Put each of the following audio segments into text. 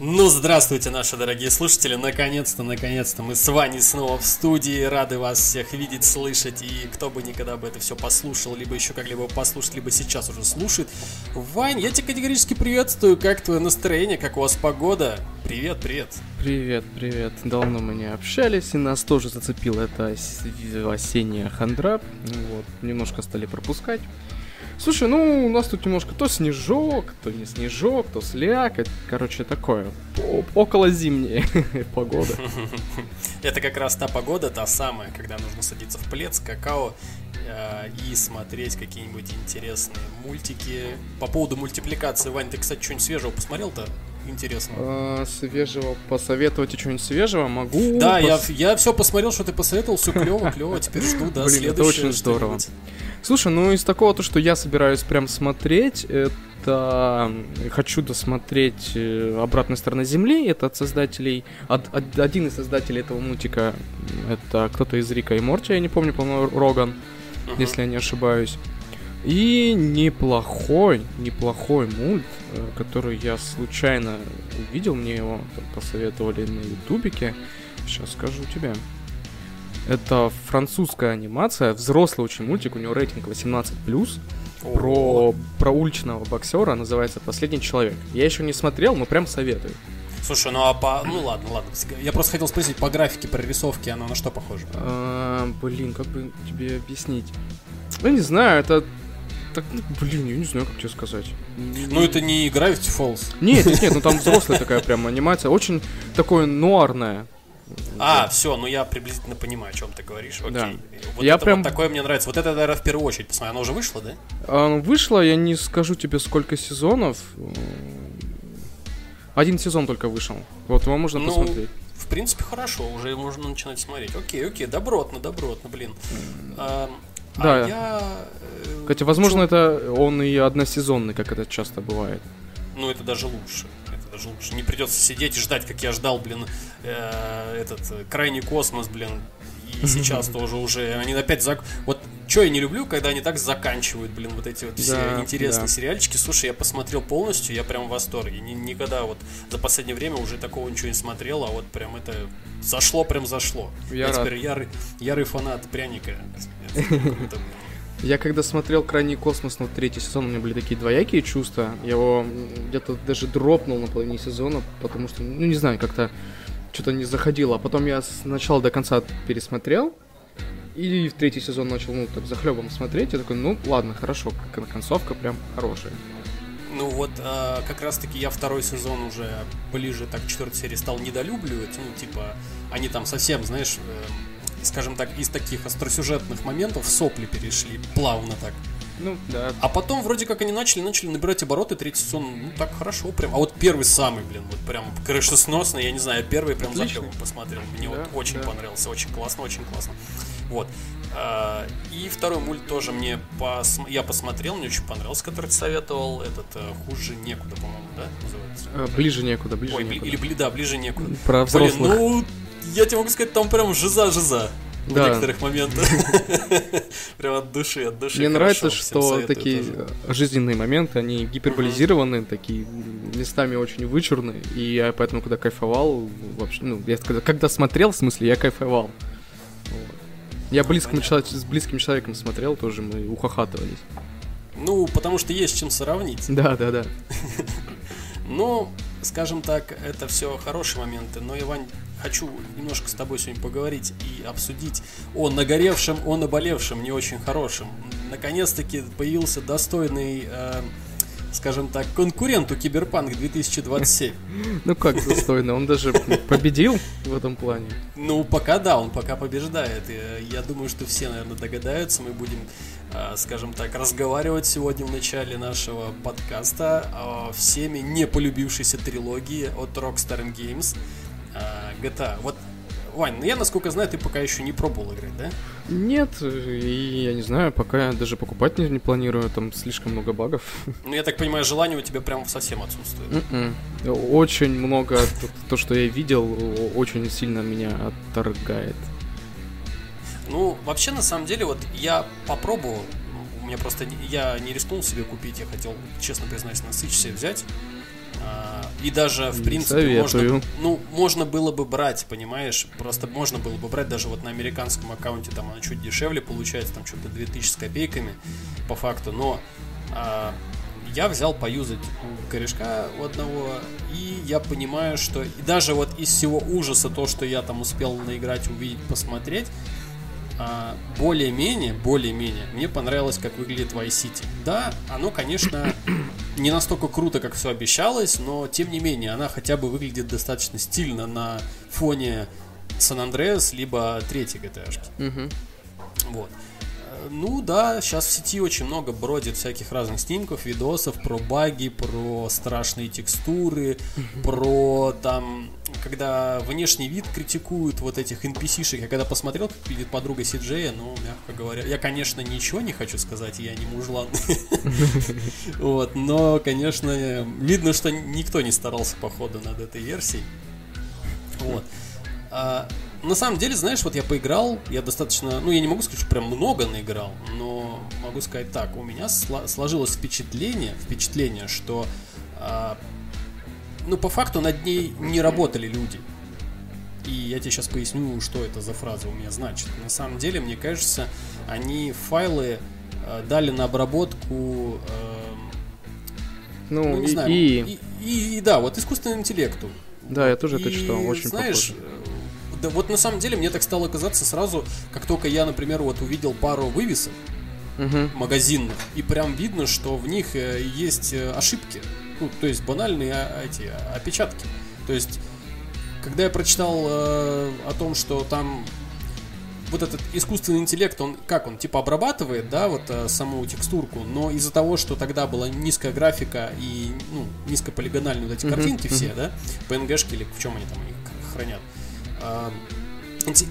Ну, здравствуйте, наши дорогие слушатели. Наконец-то, наконец-то мы с Ваней снова в студии. Рады вас всех видеть, слышать. И кто бы никогда бы это все послушал, либо еще как-либо послушать, либо сейчас уже слушает. Вань, я тебя категорически приветствую. Как твое настроение, как у вас погода? Привет, привет. Привет, привет. Давно мы не общались, и нас тоже зацепила эта осенняя хандра. Вот, немножко стали пропускать. Слушай, ну, у нас тут немножко то снежок, то не снежок, то слякоть. Короче, такое. Около зимняя погода. Это как раз та погода, та самая, когда нужно садиться в плед с какао э, и смотреть какие-нибудь интересные мультики. По поводу мультипликации, Вань, ты, кстати, что-нибудь свежего посмотрел-то? Интересно. А, свежего посоветовать что-нибудь свежего могу. Да, я, я все посмотрел, что ты посоветовал, все клево, клево. Теперь жду, да, Блин, это очень здорово. Слушай, ну из такого то, что я собираюсь прям смотреть, это хочу досмотреть э, «Обратная сторона Земли». Это от создателей... От, от, один из создателей этого мультика, это кто-то из Рика и Морти, я не помню, по-моему, Роган, uh-huh. если я не ошибаюсь. И неплохой, неплохой мульт, э, который я случайно увидел, мне его посоветовали на ютубике. Сейчас скажу тебе. Это французская анимация, взрослый очень мультик, у него рейтинг 18+, про, про уличного боксера, называется «Последний человек». Я еще не смотрел, но прям советую. Слушай, ну а по... Ну ладно, ладно. Я просто хотел спросить, по графике, по рисовке оно на что похоже? А, блин, как бы тебе объяснить? Ну, не знаю, это... Так, ну, блин, я не знаю, как тебе сказать. Ну, это не Gravity Falls. Нет, нет, нет, ну там взрослая такая прям анимация. Очень такое нуарное. А, все, ну я приблизительно понимаю, о чем ты говоришь. Окей. Да. Вот я это прям... вот такое мне нравится. Вот это, наверное, в первую очередь. Посмотри, оно уже вышло, да? А, вышло, я не скажу тебе, сколько сезонов. Один сезон только вышел. Вот его можно ну, посмотреть. В принципе, хорошо, уже можно начинать смотреть. Окей, окей, добротно, добротно, блин. А, да. А я... Хотя, возможно, Чё? это он и односезонный, как это часто бывает. Ну, это даже лучше даже лучше. Не придется сидеть и ждать, как я ждал, блин, э, этот э, крайний космос, блин. И сейчас тоже уже они опять зак... Вот что я не люблю, когда они так заканчивают, блин, вот эти вот все да, интересные да. сериальчики. Слушай, я посмотрел полностью, я прям в восторге. Ни, никогда вот за последнее время уже такого ничего не смотрел, а вот прям это зашло, прям зашло. Я, я теперь ярый, ярый фанат пряника. Я когда смотрел «Крайний космос», ну, третий сезон, у меня были такие двоякие чувства. Я его где-то даже дропнул на половине сезона, потому что, ну, не знаю, как-то что-то не заходило. А потом я с до конца пересмотрел, и в третий сезон начал, ну, так захлебом смотреть. Я такой, ну, ладно, хорошо, концовка прям хорошая. Ну вот, э, как раз-таки я второй сезон уже ближе так к четвертой серии стал недолюбливать. Ну, типа, они там совсем, знаешь, э, скажем так, из таких остросюжетных моментов сопли перешли плавно так. Ну, да. А потом вроде как они начали, начали набирать обороты, третий сезон, ну, так хорошо прям. А вот первый самый, блин, вот прям крышесносный, я не знаю, первый прям за посмотрел. Мне да, вот очень да. понравился, очень классно, очень классно. Вот. А, и второй мульт тоже мне пос... я посмотрел, мне очень понравился, который ты советовал. Этот э, хуже некуда, по-моему, да, называется? А, ближе некуда, ближе Ой, некуда. Или да, ближе некуда. Про взрослых. Блин, ну я тебе могу сказать, там прям жиза-жиза в да. некоторых моментах. Прям от души, от души. Мне нравится, что такие жизненные моменты, они гиперболизированы, такие местами очень вычурные, и я поэтому, когда кайфовал, вообще, ну, я когда, когда смотрел, в смысле, я кайфовал. Я близкому с близким человеком смотрел, тоже мы ухахатывались. Ну, потому что есть чем сравнить. Да, да, да. Ну, скажем так, это все хорошие моменты, но, Иван, хочу немножко с тобой сегодня поговорить и обсудить о нагоревшем, о наболевшем, не очень хорошем. Наконец-таки появился достойный, э, скажем так, конкурент у Киберпанк 2027. Ну как достойно, он даже победил в этом плане. Ну, пока да, он пока побеждает. Я думаю, что все, наверное, догадаются. Мы будем Э, скажем так, разговаривать сегодня в начале нашего подкаста о всеми не полюбившейся трилогии от Rockstar Games э, GTA. Вот Вань, ну я, насколько знаю, ты пока еще не пробовал играть, да? Нет, и я не знаю, пока даже покупать не, не планирую, там слишком много багов. Ну, я так понимаю, желание у тебя прям совсем отсутствует. Mm-mm. М-м. Очень много, то, то, что я видел, очень сильно меня отторгает. Ну, вообще, на самом деле, вот я попробовал, у у меня просто... Я не рискнул себе купить, я хотел, честно признаюсь, на Switch себе взять. А, и даже, в принципе, можно, ну, можно было бы брать, понимаешь? Просто можно было бы брать даже вот на американском аккаунте, там оно чуть дешевле получается, там что-то 2000 с копейками по факту, но а, я взял поюзать у корешка у одного, и я понимаю, что и даже вот из всего ужаса то, что я там успел наиграть, увидеть, посмотреть, а, более-менее, более-менее, мне понравилось, как выглядит Vice City. Да, оно, конечно, не настолько круто, как все обещалось, но тем не менее, она хотя бы выглядит достаточно стильно на фоне Сан Андреас, либо третьей GTA. Угу. Вот. Ну да, сейчас в сети очень много бродит всяких разных снимков, видосов про баги, про страшные текстуры, про там, когда внешний вид критикуют вот этих NPC-шек. Я когда посмотрел, как видит подруга Сиджея, ну, мягко говоря, я, конечно, ничего не хочу сказать, я не мужлан. Вот, но, конечно, видно, что никто не старался, походу, над этой версией. Вот. А, на самом деле, знаешь, вот я поиграл, я достаточно, ну, я не могу сказать, что прям много наиграл, но могу сказать так, у меня сложилось впечатление, впечатление, что, а, ну, по факту над ней не работали люди. И я тебе сейчас поясню, что это за фраза у меня значит. На самом деле, мне кажется, они файлы э, дали на обработку, э, ну, ну не и, знаю, и... И, и, и да, вот искусственному интеллекту. Да, я тоже и, это читал, очень знаешь, похоже да вот на самом деле мне так стало казаться сразу, как только я, например, вот увидел пару вывесок угу. магазинных, и прям видно, что в них э, есть э, ошибки. Ну, то есть банальные а, эти опечатки. То есть, когда я прочитал э, о том, что там вот этот искусственный интеллект, он как он типа обрабатывает, да, вот э, саму текстурку, но из-за того, что тогда была низкая графика и ну низкополигональные вот эти картинки uh-huh. все, да, PNG-шки или в чем они там их хранят,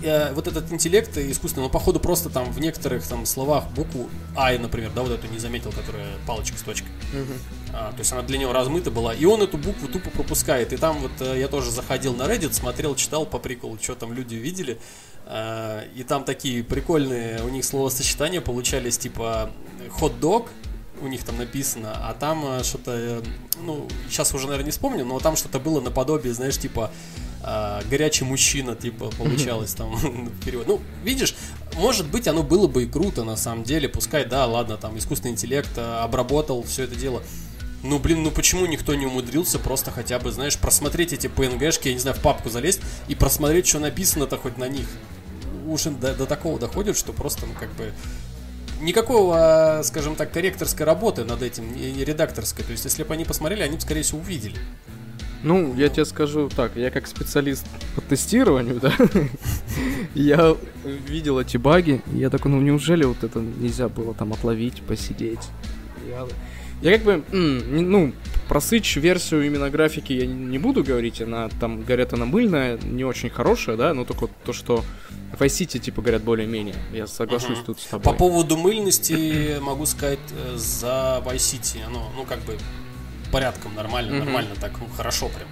Э, вот этот интеллект искусственный, он походу просто там в некоторых там словах букву А, например, да, вот эту не заметил, которая палочка с точкой. Угу. А, то есть она для него размыта была, и он эту букву тупо пропускает. И там вот э, я тоже заходил на Reddit, смотрел, читал по приколу, что там люди видели. А, и там такие прикольные у них словосочетания получались, типа хот-дог, у них там написано, а там э, что-то, ну, сейчас уже, наверное, не вспомню, но там что-то было наподобие, знаешь, типа горячий мужчина, типа, получалось там перевод. Ну, видишь, может быть, оно было бы и круто, на самом деле, пускай, да, ладно, там, искусственный интеллект обработал все это дело. Ну, блин, ну почему никто не умудрился просто хотя бы, знаешь, просмотреть эти PNG-шки, я не знаю, в папку залезть и просмотреть, что написано-то хоть на них. Уже до, до такого доходит, что просто, ну, как бы, никакого, скажем так, корректорской работы над этим, не редакторской. То есть, если бы они посмотрели, они бы, скорее всего, увидели. Ну, я тебе скажу так, я как специалист по тестированию, да, я видел эти баги, я такой, ну неужели вот это нельзя было там отловить, посидеть? Я как бы, ну, про Switch версию именно графики я не буду говорить, она там, говорят, она мыльная, не очень хорошая, да, но только то, что Vice City, типа, говорят, более-менее. Я соглашусь uh-huh. тут с тобой. По поводу мыльности могу сказать э, за Vice City, оно, ну, как бы, порядком, нормально, mm-hmm. нормально, так ну, хорошо прям.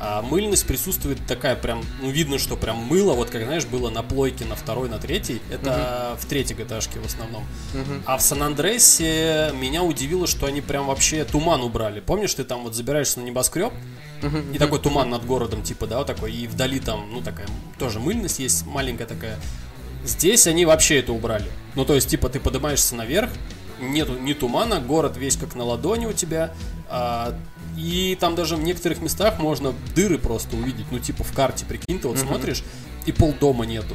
А мыльность присутствует такая прям, ну видно, что прям мыло, вот как знаешь, было на плойке на второй, на третьей, это uh-huh. в третьей gta в основном. Uh-huh. А в Сан-Андресе меня удивило, что они прям вообще туман убрали. Помнишь, ты там вот забираешься на небоскреб, и такой туман над городом, типа, да, вот такой, и вдали там, ну такая, тоже мыльность есть, маленькая такая. Здесь они вообще это убрали. Ну, то есть, типа, ты поднимаешься наверх, нету ни тумана, город весь как на ладони у тебя, а, и там даже в некоторых местах можно дыры просто увидеть, ну типа в карте, прикинь, ты вот uh-huh. смотришь, и полдома нету.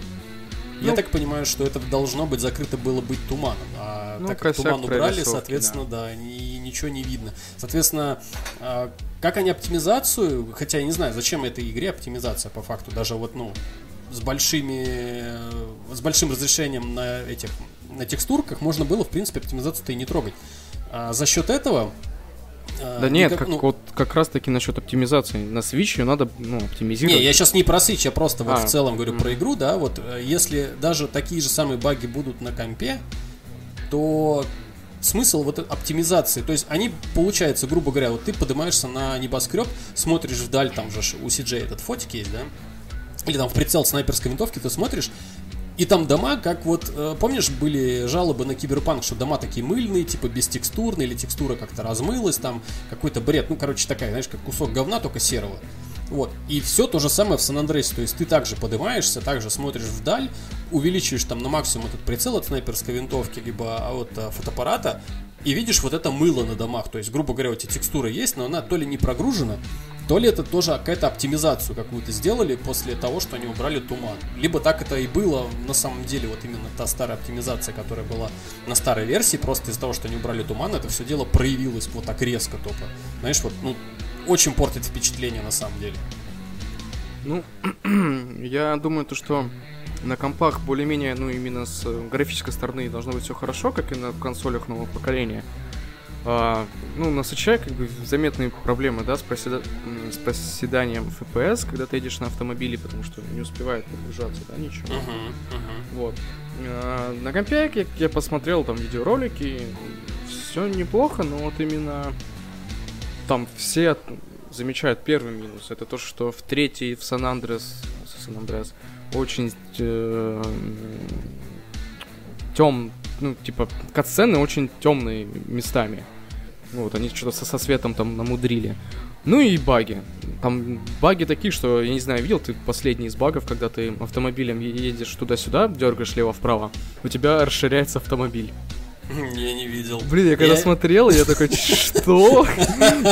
Ну, Я так понимаю, что это должно быть закрыто было быть туманом. А ну, так как туман убрали, соответственно, да, да ни, ничего не видно. Соответственно, а, как они оптимизацию, хотя я не знаю, зачем этой игре оптимизация по факту, даже вот, ну, с большими, с большим разрешением на этих, на текстурках можно было, в принципе, оптимизацию-то и не трогать. А за счет этого да а, нет, как, ну, вот, как раз таки насчет оптимизации. На Switch ее надо ну, оптимизировать. Не, я сейчас не про Switch, я просто вот а, в целом говорю mm. про игру, да, вот э, если даже такие же самые баги будут на компе, то смысл вот оптимизации, то есть они, получается, грубо говоря, вот ты поднимаешься на небоскреб, смотришь вдаль, там же у CJ этот фотик есть, да, или там в прицел снайперской винтовки ты смотришь, И там дома, как вот, э, помнишь, были жалобы на киберпанк, что дома такие мыльные, типа бестекстурные, или текстура как-то размылась, там какой-то бред, ну, короче, такая, знаешь, как кусок говна, только серого. Вот. И все то же самое в Сан-Андреасе. То есть ты также поднимаешься, также смотришь вдаль, увеличиваешь там на максимум этот прицел от снайперской винтовки, либо от а, фотоаппарата, и видишь вот это мыло на домах. То есть, грубо говоря, у тебя текстура есть, но она то ли не прогружена, то ли это тоже какая-то оптимизацию какую-то сделали после того, что они убрали туман. Либо так это и было на самом деле, вот именно та старая оптимизация, которая была на старой версии, просто из-за того, что они убрали туман, это все дело проявилось вот так резко только. Знаешь, вот, ну, очень портит впечатление на самом деле. Ну, я думаю, то, что на компах более-менее, ну, именно с графической стороны должно быть все хорошо, как и на консолях нового поколения. А, ну, на свече как бы заметные проблемы, да, с, проседа... с проседанием FPS, когда ты едешь на автомобиле, потому что не успевает подгружаться, да, ничего. Uh-huh, uh-huh. Вот. А, на компе я, я посмотрел там видеоролики, все неплохо, но вот именно там все замечают первый минус. Это то, что в третий в Сан-Андрес, Сан-Андреас очень э, тем, ну, типа, катсцены очень темные местами. Вот, они что-то со, со светом там намудрили. Ну и баги. Там баги такие, что, я не знаю, видел ты последний из багов, когда ты автомобилем едешь туда-сюда, дергаешь лево-вправо, у тебя расширяется автомобиль. Я не видел. Блин, я когда я... смотрел, я такой, что?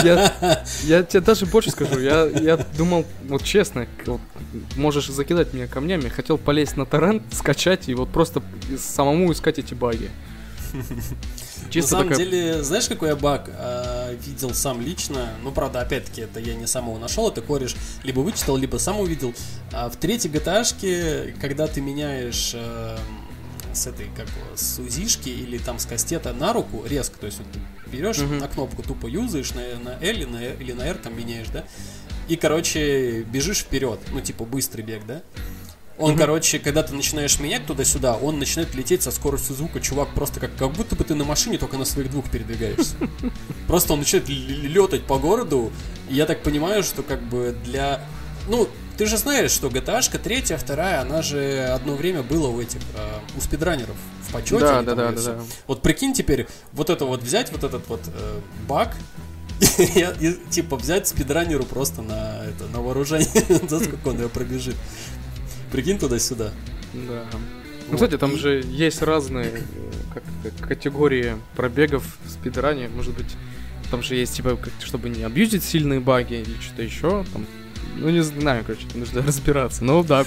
Я, я тебе даже больше скажу, я, я думал, вот честно, вот, можешь закидать меня камнями, хотел полезть на торрент, скачать и вот просто самому искать эти баги. Чисто На самом такая... деле, знаешь, какой я баг э, видел сам лично? Ну, правда, опять-таки, это я не самого нашел, это кореш либо вычитал, либо сам увидел. А в третьей gta когда ты меняешь э, с этой, как с узишки или там с кастета на руку резко, то есть вот, берешь uh-huh. на кнопку тупо юзаешь на, на L или на, или на R там меняешь, да, и, короче, бежишь вперед, ну, типа быстрый бег, да, он, mm короче, когда ты начинаешь менять туда-сюда, он начинает лететь со скоростью звука, чувак, просто как, как будто бы ты на машине только на своих двух передвигаешься. Просто он начинает летать по городу, и я так понимаю, что как бы для... Ну, ты же знаешь, что GTA третья, вторая, она же одно время была у этих, э, у спидранеров в почете. Да, да, да, да, да. Вот прикинь теперь, вот это вот взять, вот этот вот э, баг, и, и, типа взять спидранеру просто на, это, на вооружение, за сколько он ее пробежит. Прикинь туда-сюда. Да. Ну, кстати, там же есть разные как категории пробегов в спидране. Может быть, там же есть, типа, чтобы не абьюзить сильные баги или что-то еще. Там ну, не знаю, короче, нужно разбираться. Но да,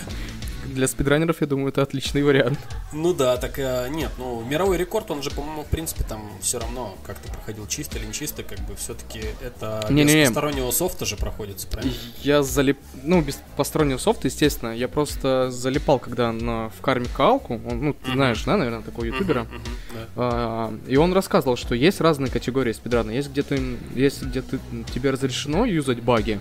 для спидранеров, я думаю, это отличный вариант. Ну да, так э, нет, ну мировой рекорд, он же, по-моему, в принципе, там все равно как-то проходил чисто или не чисто, как бы все-таки это не, без не, постороннего софта же проходится, правильно? Я залип, ну, без постороннего софта, естественно, я просто залипал, когда на в карме Калку, он, ну, ты знаешь, да, наверное, такого ютубера, да. а, и он рассказывал, что есть разные категории спидрана, есть где-то, есть где-то тебе разрешено юзать баги,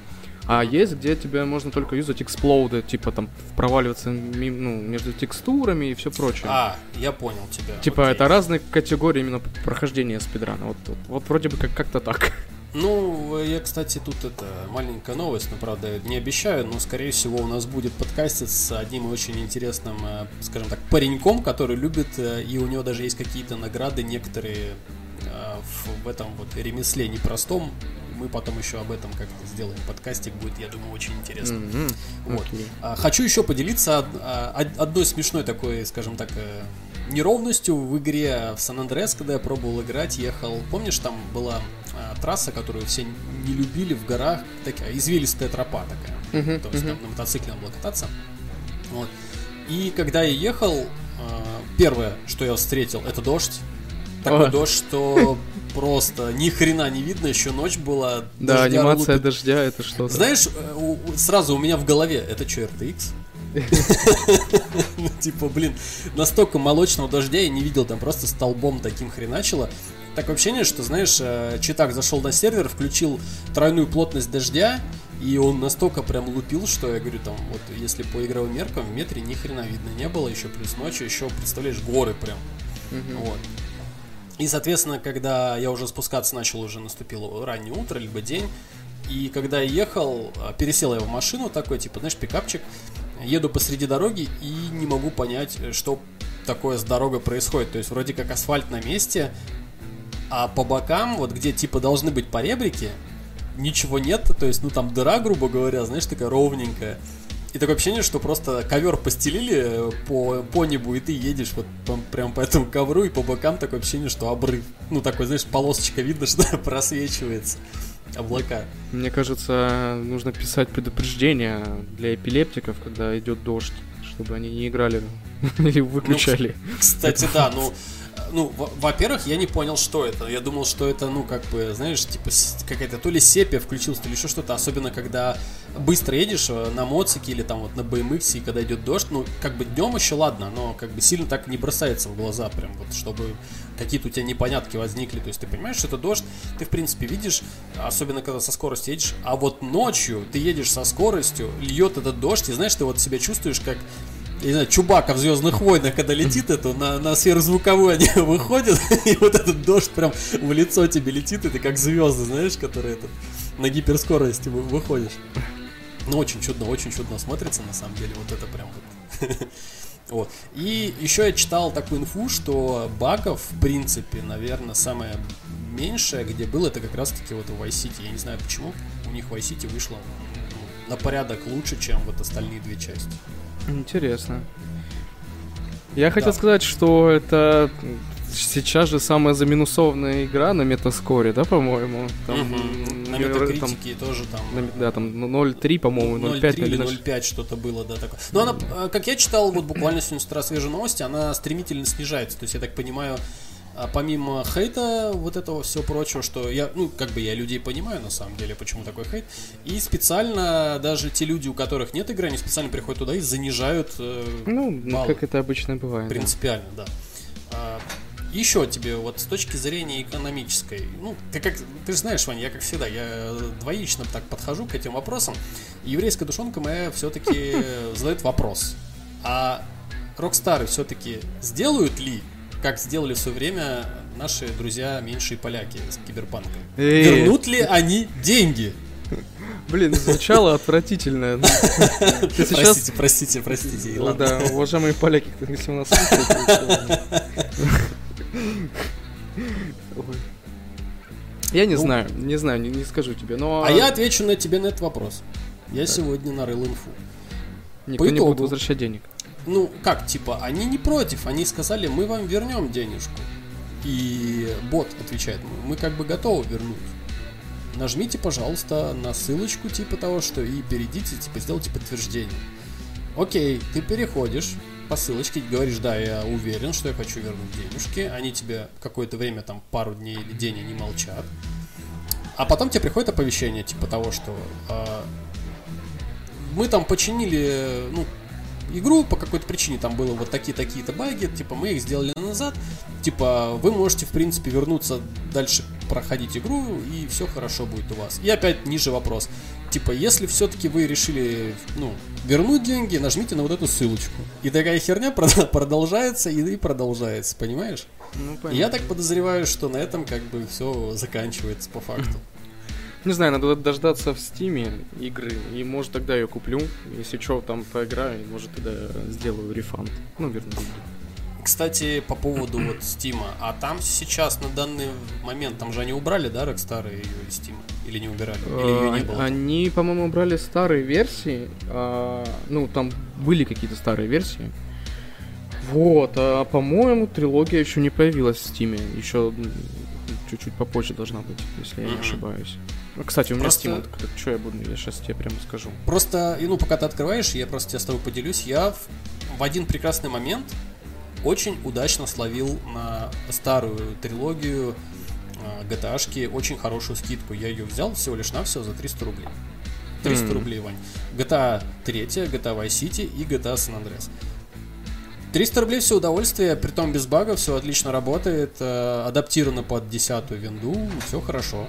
а есть, где тебе можно только юзать эксплоуды, типа там проваливаться ну, между текстурами и все прочее. А, я понял тебя. Типа Окей. это разные категории именно прохождения спидрана. Вот, вот, вот вроде бы как- как-то так. Ну, я, кстати, тут это маленькая новость, но правда не обещаю, но скорее всего у нас будет подкастить с одним очень интересным, э, скажем так, пареньком, который любит, э, и у него даже есть какие-то награды некоторые э, в этом вот ремесле непростом, мы потом еще об этом как-то сделаем. Подкастик будет, я думаю, очень интересно. Mm-hmm. Вот. Okay. А, хочу еще поделиться а, одной смешной такой, скажем так, э, неровностью в игре в Сан-Андреас, когда я пробовал играть, ехал. Помнишь, там была а, трасса, которую все не любили в горах, такая извилистая тропа такая. Mm-hmm. То есть mm-hmm. там на мотоцикле надо было кататься. Вот. И когда я ехал, первое, что я встретил, это дождь. Такой О. дождь, что просто ни хрена не видно, еще ночь была. Да, анимация лупит. дождя это что-то. Знаешь, э, сразу у меня в голове, это что, RTX? Ну, типа, блин, настолько молочного дождя я не видел, там просто столбом таким хреначило. Такое ощущение, что, знаешь, э, Читак зашел на сервер, включил тройную плотность дождя, и он настолько прям лупил, что я говорю, там, вот если по игровым меркам в метре ни хрена видно не было, еще плюс ночью, еще, представляешь, горы прям. Вот. И, соответственно, когда я уже спускаться начал, уже наступило раннее утро, либо день. И когда я ехал, а, пересел я в машину такой, типа, знаешь, пикапчик. еду посреди дороги и не могу понять, что такое с дорогой происходит. То есть вроде как асфальт на месте, а по бокам, вот где типа должны быть поребрики, ничего нет. То есть, ну там дыра, грубо говоря, знаешь, такая ровненькая. И такое ощущение, что просто ковер постелили по, по небу, и ты едешь вот по, прям по этому ковру, и по бокам такое ощущение, что обрыв. Ну, такой, знаешь, полосочка видно, что просвечивается облака. Мне кажется, нужно писать предупреждение для эпилептиков, когда идет дождь, чтобы они не играли или выключали. Ну, кстати, да, ну ну, во-первых, я не понял, что это. Я думал, что это, ну, как бы, знаешь, типа какая-то то ли сепия включилась, то ли еще что-то. Особенно, когда быстро едешь э, на моцике или там вот на BMX, и когда идет дождь, ну, как бы днем еще ладно, но как бы сильно так не бросается в глаза, прям вот, чтобы какие-то у тебя непонятки возникли. То есть ты понимаешь, что это дождь, ты, в принципе, видишь, особенно когда со скоростью едешь, а вот ночью ты едешь со скоростью, льет этот дождь, и знаешь, ты вот себя чувствуешь как я не знаю, Чубака в Звездных войнах, когда летит это, на, на сверхзвуковую они выходят, и вот этот дождь прям в лицо тебе летит, и ты как звезды, знаешь, которые это, на гиперскорости выходишь. Ну, очень чудно, очень чудно смотрится, на самом деле, вот это прям вот. Вот. И еще я читал такую инфу, что багов, в принципе, наверное, самое меньшее, где было, это как раз-таки вот в Vice City. Я не знаю почему, у них Vice City вышло ну, на порядок лучше, чем вот остальные две части. Интересно. Я хотел сказать, что это сейчас же самая заминусованная игра на метаскоре, да, по-моему? Там, угу. На метакритике там, тоже там. На, да, там 0.3, по-моему, 0.5 или 0.5 что-то было, да, такое. Но она, э, как я читал, вот буквально сегодня с утра свежие новости, она стремительно снижается. То есть, я так понимаю, а помимо хейта, вот этого всего прочего, что я, ну, как бы я людей понимаю, на самом деле, почему такой хейт. И специально даже те люди, у которых нет игры, они специально приходят туда и занижают э, Ну, баллы. как это обычно бывает. Принципиально, да. да. А, еще тебе, вот с точки зрения экономической, ну, ты как, ты же знаешь, Ваня, я как всегда, я двоично так подхожу к этим вопросам. Еврейская душонка моя все-таки задает вопрос. А Рокстары все-таки сделают ли как сделали в свое время наши друзья меньшие поляки с киберпанком. Эй. Вернут ли они деньги? Блин, звучало отвратительно. Простите, простите, простите. Ну да, уважаемые поляки, если у нас Я не ну. знаю, не знаю, не, скажу тебе, но... А я отвечу на тебе на этот вопрос. Я сегодня нарыл инфу. Никто не будет возвращать денег ну, как, типа, они не против, они сказали, мы вам вернем денежку. И бот отвечает, мы как бы готовы вернуть. Нажмите, пожалуйста, на ссылочку типа того, что и перейдите, типа, сделайте подтверждение. Окей, ты переходишь по ссылочке, говоришь, да, я уверен, что я хочу вернуть денежки. Они тебе какое-то время, там, пару дней или день они молчат. А потом тебе приходит оповещение, типа того, что э, мы там починили, ну, игру по какой-то причине, там было вот такие-такие-то баги, типа мы их сделали назад, типа вы можете в принципе вернуться дальше проходить игру и все хорошо будет у вас. И опять ниже вопрос. Типа, если все-таки вы решили, ну, вернуть деньги, нажмите на вот эту ссылочку. И такая херня продолжается и продолжается, понимаешь? Ну, Я так подозреваю, что на этом как бы все заканчивается по факту. Не знаю, надо дождаться в стиме игры, и может тогда ее куплю. Если что, там поиграю, может тогда сделаю рефанд. Ну, верну Кстати, по поводу вот Стима, а там сейчас на данный момент, там же они убрали, да, Rockstar ее из Стима? Или не убирали? Или ее не было? Они, по-моему, убрали старые версии. А, ну, там были какие-то старые версии. Вот, а по-моему, трилогия еще не появилась в Стиме. Еще чуть-чуть попозже должна быть, если я не ошибаюсь. Ну, кстати, у меня просто... Steam, так, что я буду, я сейчас тебе прямо скажу. Просто, ну, пока ты открываешь, я просто тебя с тобой поделюсь, я в, в один прекрасный момент очень удачно словил на старую трилогию э, GTA-шки очень хорошую скидку. Я ее взял всего лишь на все за 300 рублей. 300 mm. рублей, Вань. GTA 3, GTA Vice City и GTA San Andreas. 300 рублей все удовольствие, при том без багов, все отлично работает, э, адаптировано под десятую винду, все хорошо.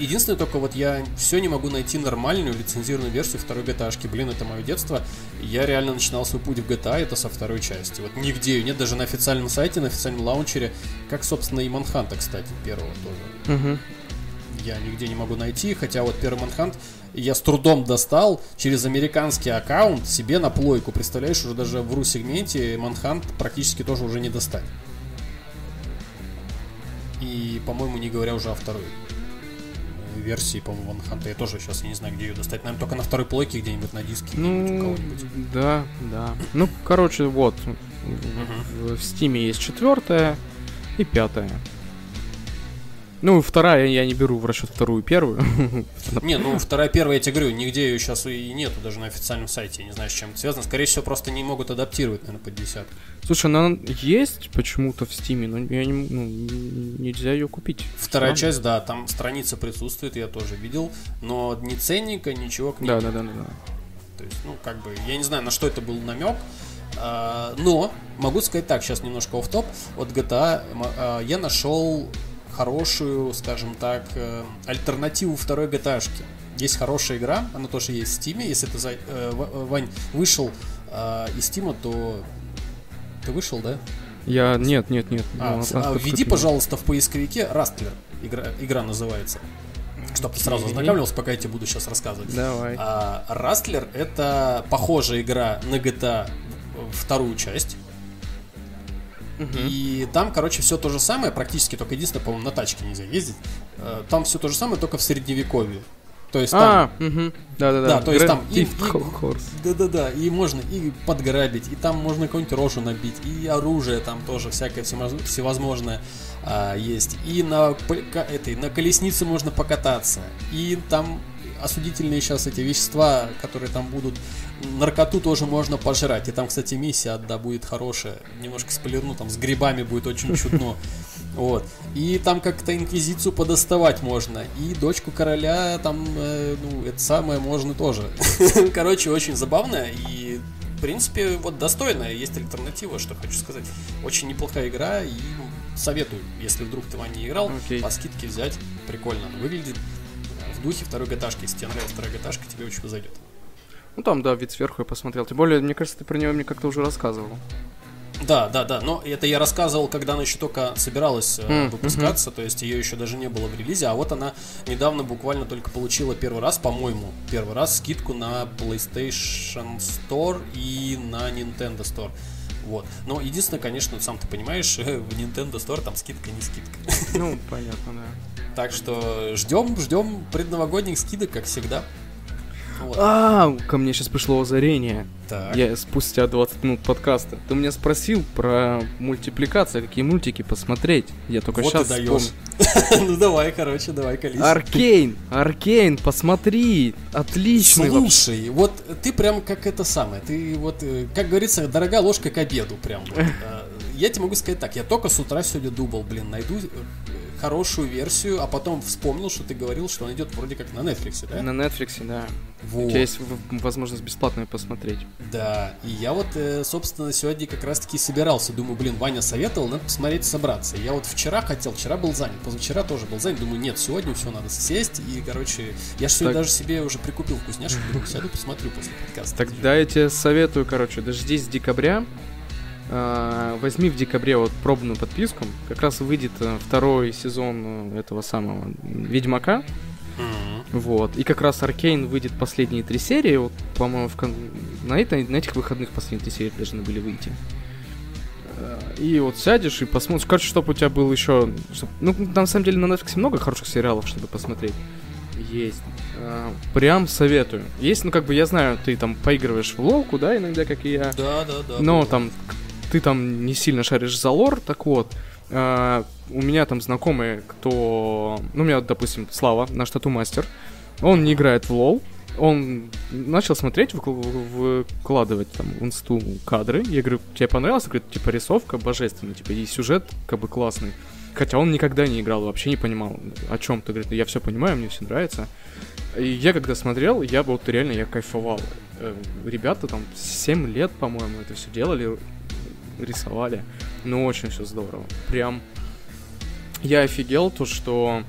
Единственное, только вот я все не могу найти нормальную лицензированную версию второй GTA. -шки. Блин, это мое детство. Я реально начинал свой путь в GTA, это со второй части. Вот нигде ее нет, даже на официальном сайте, на официальном лаунчере. Как, собственно, и Манханта, кстати, первого тоже. Угу. я нигде не могу найти, хотя вот первый Манхант я с трудом достал через американский аккаунт себе на плойку. Представляешь, уже даже в ру-сегменте Манхант практически тоже уже не достать. И, по-моему, не говоря уже о второй версии, по-моему, Манханта. Я тоже сейчас не знаю, где ее достать. Наверное, только на второй плойке где-нибудь на диске. Ну, да, да. Ну, короче, вот. Uh-huh. В Стиме есть четвертая и пятая. Ну, вторая я не беру в расчет вторую, первую. Не, ну вторая, первая, я тебе говорю, нигде ее сейчас и нету, даже на официальном сайте. Я не знаю, с чем это связано. Скорее всего, просто не могут адаптировать, наверное, под десятку. Слушай, она есть почему-то в Стиме, но я не, ну, нельзя ее купить. Вторая Странно. часть, да, там страница присутствует, я тоже видел, но ни ценника, ничего к ней. Да, да, да, да, да. То есть, ну, как бы, я не знаю, на что это был намек. А, но могу сказать так, сейчас немножко оф топ от GTA а, я нашел хорошую, скажем так, э, альтернативу второй GTA. Есть хорошая игра, она тоже есть в Steam. Если ты, за, э, Вань, вышел э, из Steam, то ты вышел, да? Я нет, нет, нет. А, ну, а, введи, пожалуйста, в поисковике Растлер. Игра, игра называется. Чтобы ты сразу ознакомился, пока я тебе буду сейчас рассказывать. Давай. А, Растлер это похожая игра на GTA вторую часть. И там, короче, все то же самое, практически только единственное, по-моему, на тачке нельзя ездить. Э, там все то же самое, только в средневековье. То есть там... А, угу. да-да-да. Да, то есть там... И, и, да-да-да, и можно и подграбить, и там можно какую-нибудь рожу набить, и оружие там тоже всякое всевозможное а, есть. И на, этой, на колеснице можно покататься. И там осудительные сейчас эти вещества, которые там будут. Наркоту тоже можно пожрать. И там, кстати, миссия одна будет хорошая. Немножко спойлерну, там с грибами будет очень чудно. Вот. И там как-то инквизицию подоставать можно. И дочку короля там, э, ну, это самое можно тоже. Короче, очень забавно. И, в принципе, вот достойная. Есть альтернатива, что хочу сказать. Очень неплохая игра. И советую, если вдруг ты в не играл, okay. по скидке взять. Прикольно она выглядит в духе второй GTA, если тебе нравится вторая GTA, тебе очень зайдет. Ну там, да, вид сверху я посмотрел. Тем более, мне кажется, ты про нее мне как-то уже рассказывал. Да, да, да. Но это я рассказывал, когда она еще только собиралась mm, выпускаться, mm-hmm. то есть ее еще даже не было в релизе, а вот она недавно буквально только получила первый раз, по-моему, первый раз скидку на PlayStation Store и на Nintendo Store. Вот. Но единственное, конечно, сам ты понимаешь, в Nintendo Store там скидка не скидка. Ну, понятно, да. Так что ждем, ждем предновогодних скидок, как всегда. Вот. А, ко мне сейчас пришло озарение. Так. Я спустя 20 минут подкаста. Ты меня спросил про мультипликацию, какие мультики посмотреть. Я только вот сейчас даешь. ну давай, короче, давай, колись. Аркейн, Аркейн, посмотри, отличный. Слушай, вот ты прям как это самое, ты вот, э, как говорится, дорогая ложка к обеду прям. Я тебе могу сказать так, я только с утра сегодня думал, блин, найду э, хорошую версию, а потом вспомнил, что ты говорил, что он идет вроде как на Netflix, да? На Netflix, да. Вот. У тебя есть возможность бесплатно посмотреть. Да, и я вот, э, собственно, сегодня как раз-таки собирался. Думаю, блин, Ваня советовал, надо посмотреть, собраться. Я вот вчера хотел, вчера был занят, позавчера тоже был занят. Думаю, нет, сегодня все, надо сесть. И, короче, я же сегодня так... даже себе уже прикупил вкусняшек, думаю, сяду, посмотрю после подкаста. Тогда я тебе советую, короче, дождись декабря, возьми в декабре вот пробную подписку. Как раз выйдет э, второй сезон э, этого самого Ведьмака. Mm-hmm. Вот. И как раз Аркейн выйдет последние три серии. Вот, по-моему, в кон... на, этой, на этих выходных последние три серии должны были выйти. Э, и вот сядешь и посмотришь. Короче, чтобы у тебя был еще. Чтоб... Ну, на самом деле на Netflix много хороших сериалов, чтобы посмотреть. Есть. Прям советую. Есть, ну как бы я знаю, ты там поигрываешь в ловку, да, иногда, как и я. Да, да, да. Но там ты там не сильно шаришь за лор, так вот, э, у меня там знакомые, кто... Ну, у меня, допустим, Слава, наш тату-мастер, он не играет в лол, он начал смотреть, выкладывать там в инсту кадры. Я говорю, тебе понравилось? Он говорит, типа, рисовка божественная, типа, и сюжет как бы классный. Хотя он никогда не играл, вообще не понимал, о чем ты. Говорит, я все понимаю, мне все нравится. И я когда смотрел, я вот реально, я кайфовал. Э, ребята там 7 лет, по-моему, это все делали, рисовали. Ну, очень все здорово. Прям я офигел то, что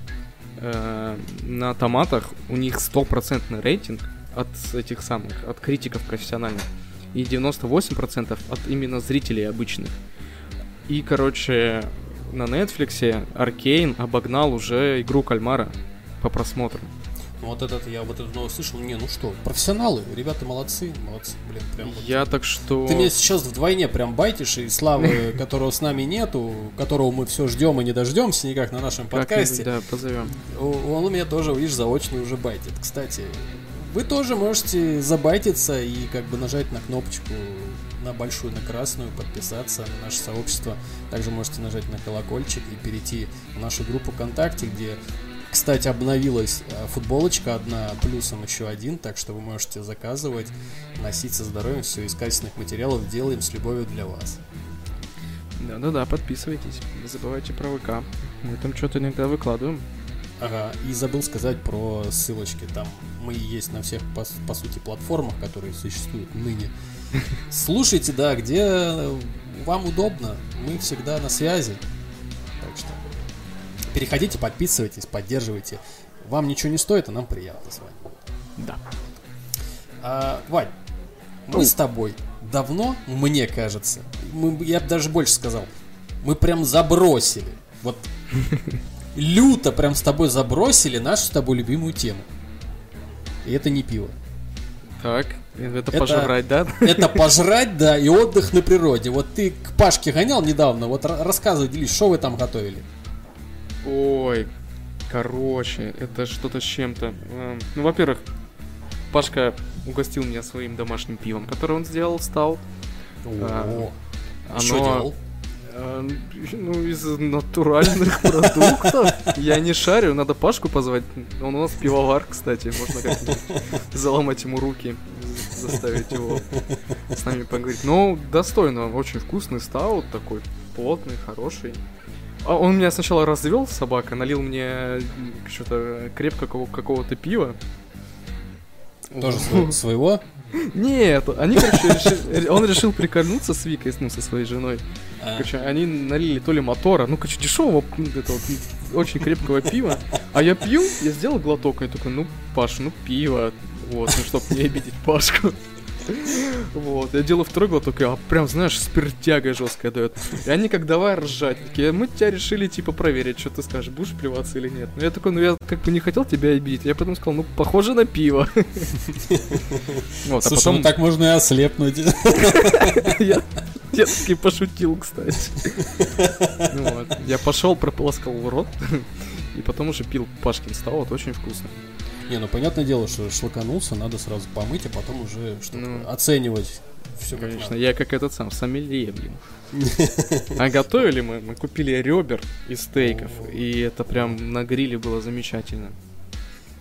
э, на томатах у них стопроцентный рейтинг от этих самых, от критиков профессиональных. И 98% от именно зрителей обычных. И, короче, на Netflix Аркейн обогнал уже игру Кальмара. по просмотрам. Ну, вот этот, я вот новость слышал, не, ну что, профессионалы, ребята молодцы, молодцы, блин, прям. Вот. Я так что... Ты меня сейчас вдвойне прям байтишь, и Славы, которого с нами нету, которого мы все ждем и не дождемся никак на нашем подкасте. Да, позовем. Он меня тоже, видишь, заочно уже байтит. Кстати, вы тоже можете забайтиться и как бы нажать на кнопочку на большую, на красную, подписаться на наше сообщество. Также можете нажать на колокольчик и перейти в нашу группу ВКонтакте, где кстати, обновилась э, футболочка одна, плюсом еще один, так что вы можете заказывать, носить со здоровьем, все из качественных материалов делаем с любовью для вас. Да-да-да, подписывайтесь, не забывайте про ВК, мы там что-то иногда выкладываем. Ага, и забыл сказать про ссылочки, там мы есть на всех, по, по сути, платформах, которые существуют ныне. Слушайте, да, где вам удобно, мы всегда на связи, Переходите, подписывайтесь, поддерживайте. Вам ничего не стоит, а нам приятно с вами. Да. А, Вань, мы ну. с тобой давно, мне кажется, мы, я бы даже больше сказал, мы прям забросили. Вот люто прям с тобой забросили нашу с тобой любимую тему. И это не пиво. Так, это, это пожрать, да? Это пожрать, да, и отдых на природе. Вот ты к Пашке гонял недавно, вот рассказывай, делись, что вы там готовили? Ой, короче, это что-то с чем-то. Эм, ну, во-первых, Пашка угостил меня своим домашним пивом, которое он сделал, стал. О, оно... Что делал? Эм, ну, из натуральных продуктов. Я не шарю, надо Пашку позвать. Он у нас пивовар, кстати. Можно как-нибудь заломать ему руки, заставить его с нами поговорить. Ну, достойно, очень вкусный стаут такой, плотный, хороший. А он меня сначала развел, собака, налил мне что-то крепкого какого-то пива. Тоже своего? Нет, они, короче, решили, он решил прикольнуться с Викой, ну, со своей женой. А. Короче, они налили то ли мотора, ну, короче, дешевого, это вот, очень крепкого пива. А я пью, я сделал глоток, и такой, ну, Паш, ну, пиво. Вот, ну, чтоб не обидеть Пашку. Вот, я делаю второй глоток, а прям, знаешь, спиртяга жесткая дает. И они как давай ржать. Такие, мы тебя решили, типа, проверить, что ты скажешь, будешь плеваться или нет. Ну я такой, ну я как бы не хотел тебя обидеть. Я потом сказал, ну, похоже на пиво. Вот, а потом... ну так можно и ослепнуть. Я таки пошутил, кстати. Ну я пошел, прополоскал в рот, и потом уже пил Пашкин стал, вот очень вкусно. Не, ну понятное дело, что шлаканулся, надо сразу помыть, а потом уже что ну, оценивать все Конечно, надо. я как этот сам, сомелье, блин. А готовили мы, мы купили ребер из стейков, и это прям на гриле было замечательно.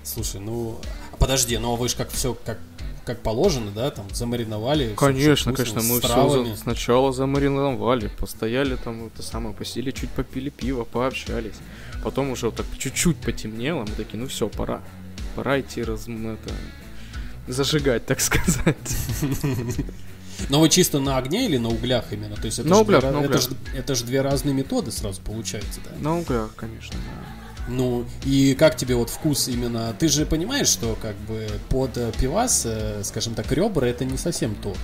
Слушай, ну, подожди, ну а вы же как все, как как положено, да, там замариновали. Конечно, конечно, мы все за, сначала замариновали, постояли там, это самое, посидели, чуть попили пиво, пообщались. Потом уже вот так чуть-чуть потемнело, мы такие, ну все, пора пора идти раз, это, зажигать, так сказать. Но вы чисто на огне или на углях именно? То есть это на же углях, две, на это углях. Же, это же две разные методы сразу получается, да? На углях, конечно, да. Ну, и как тебе вот вкус именно? Ты же понимаешь, что как бы под пивас, э, скажем так, ребра это не совсем то.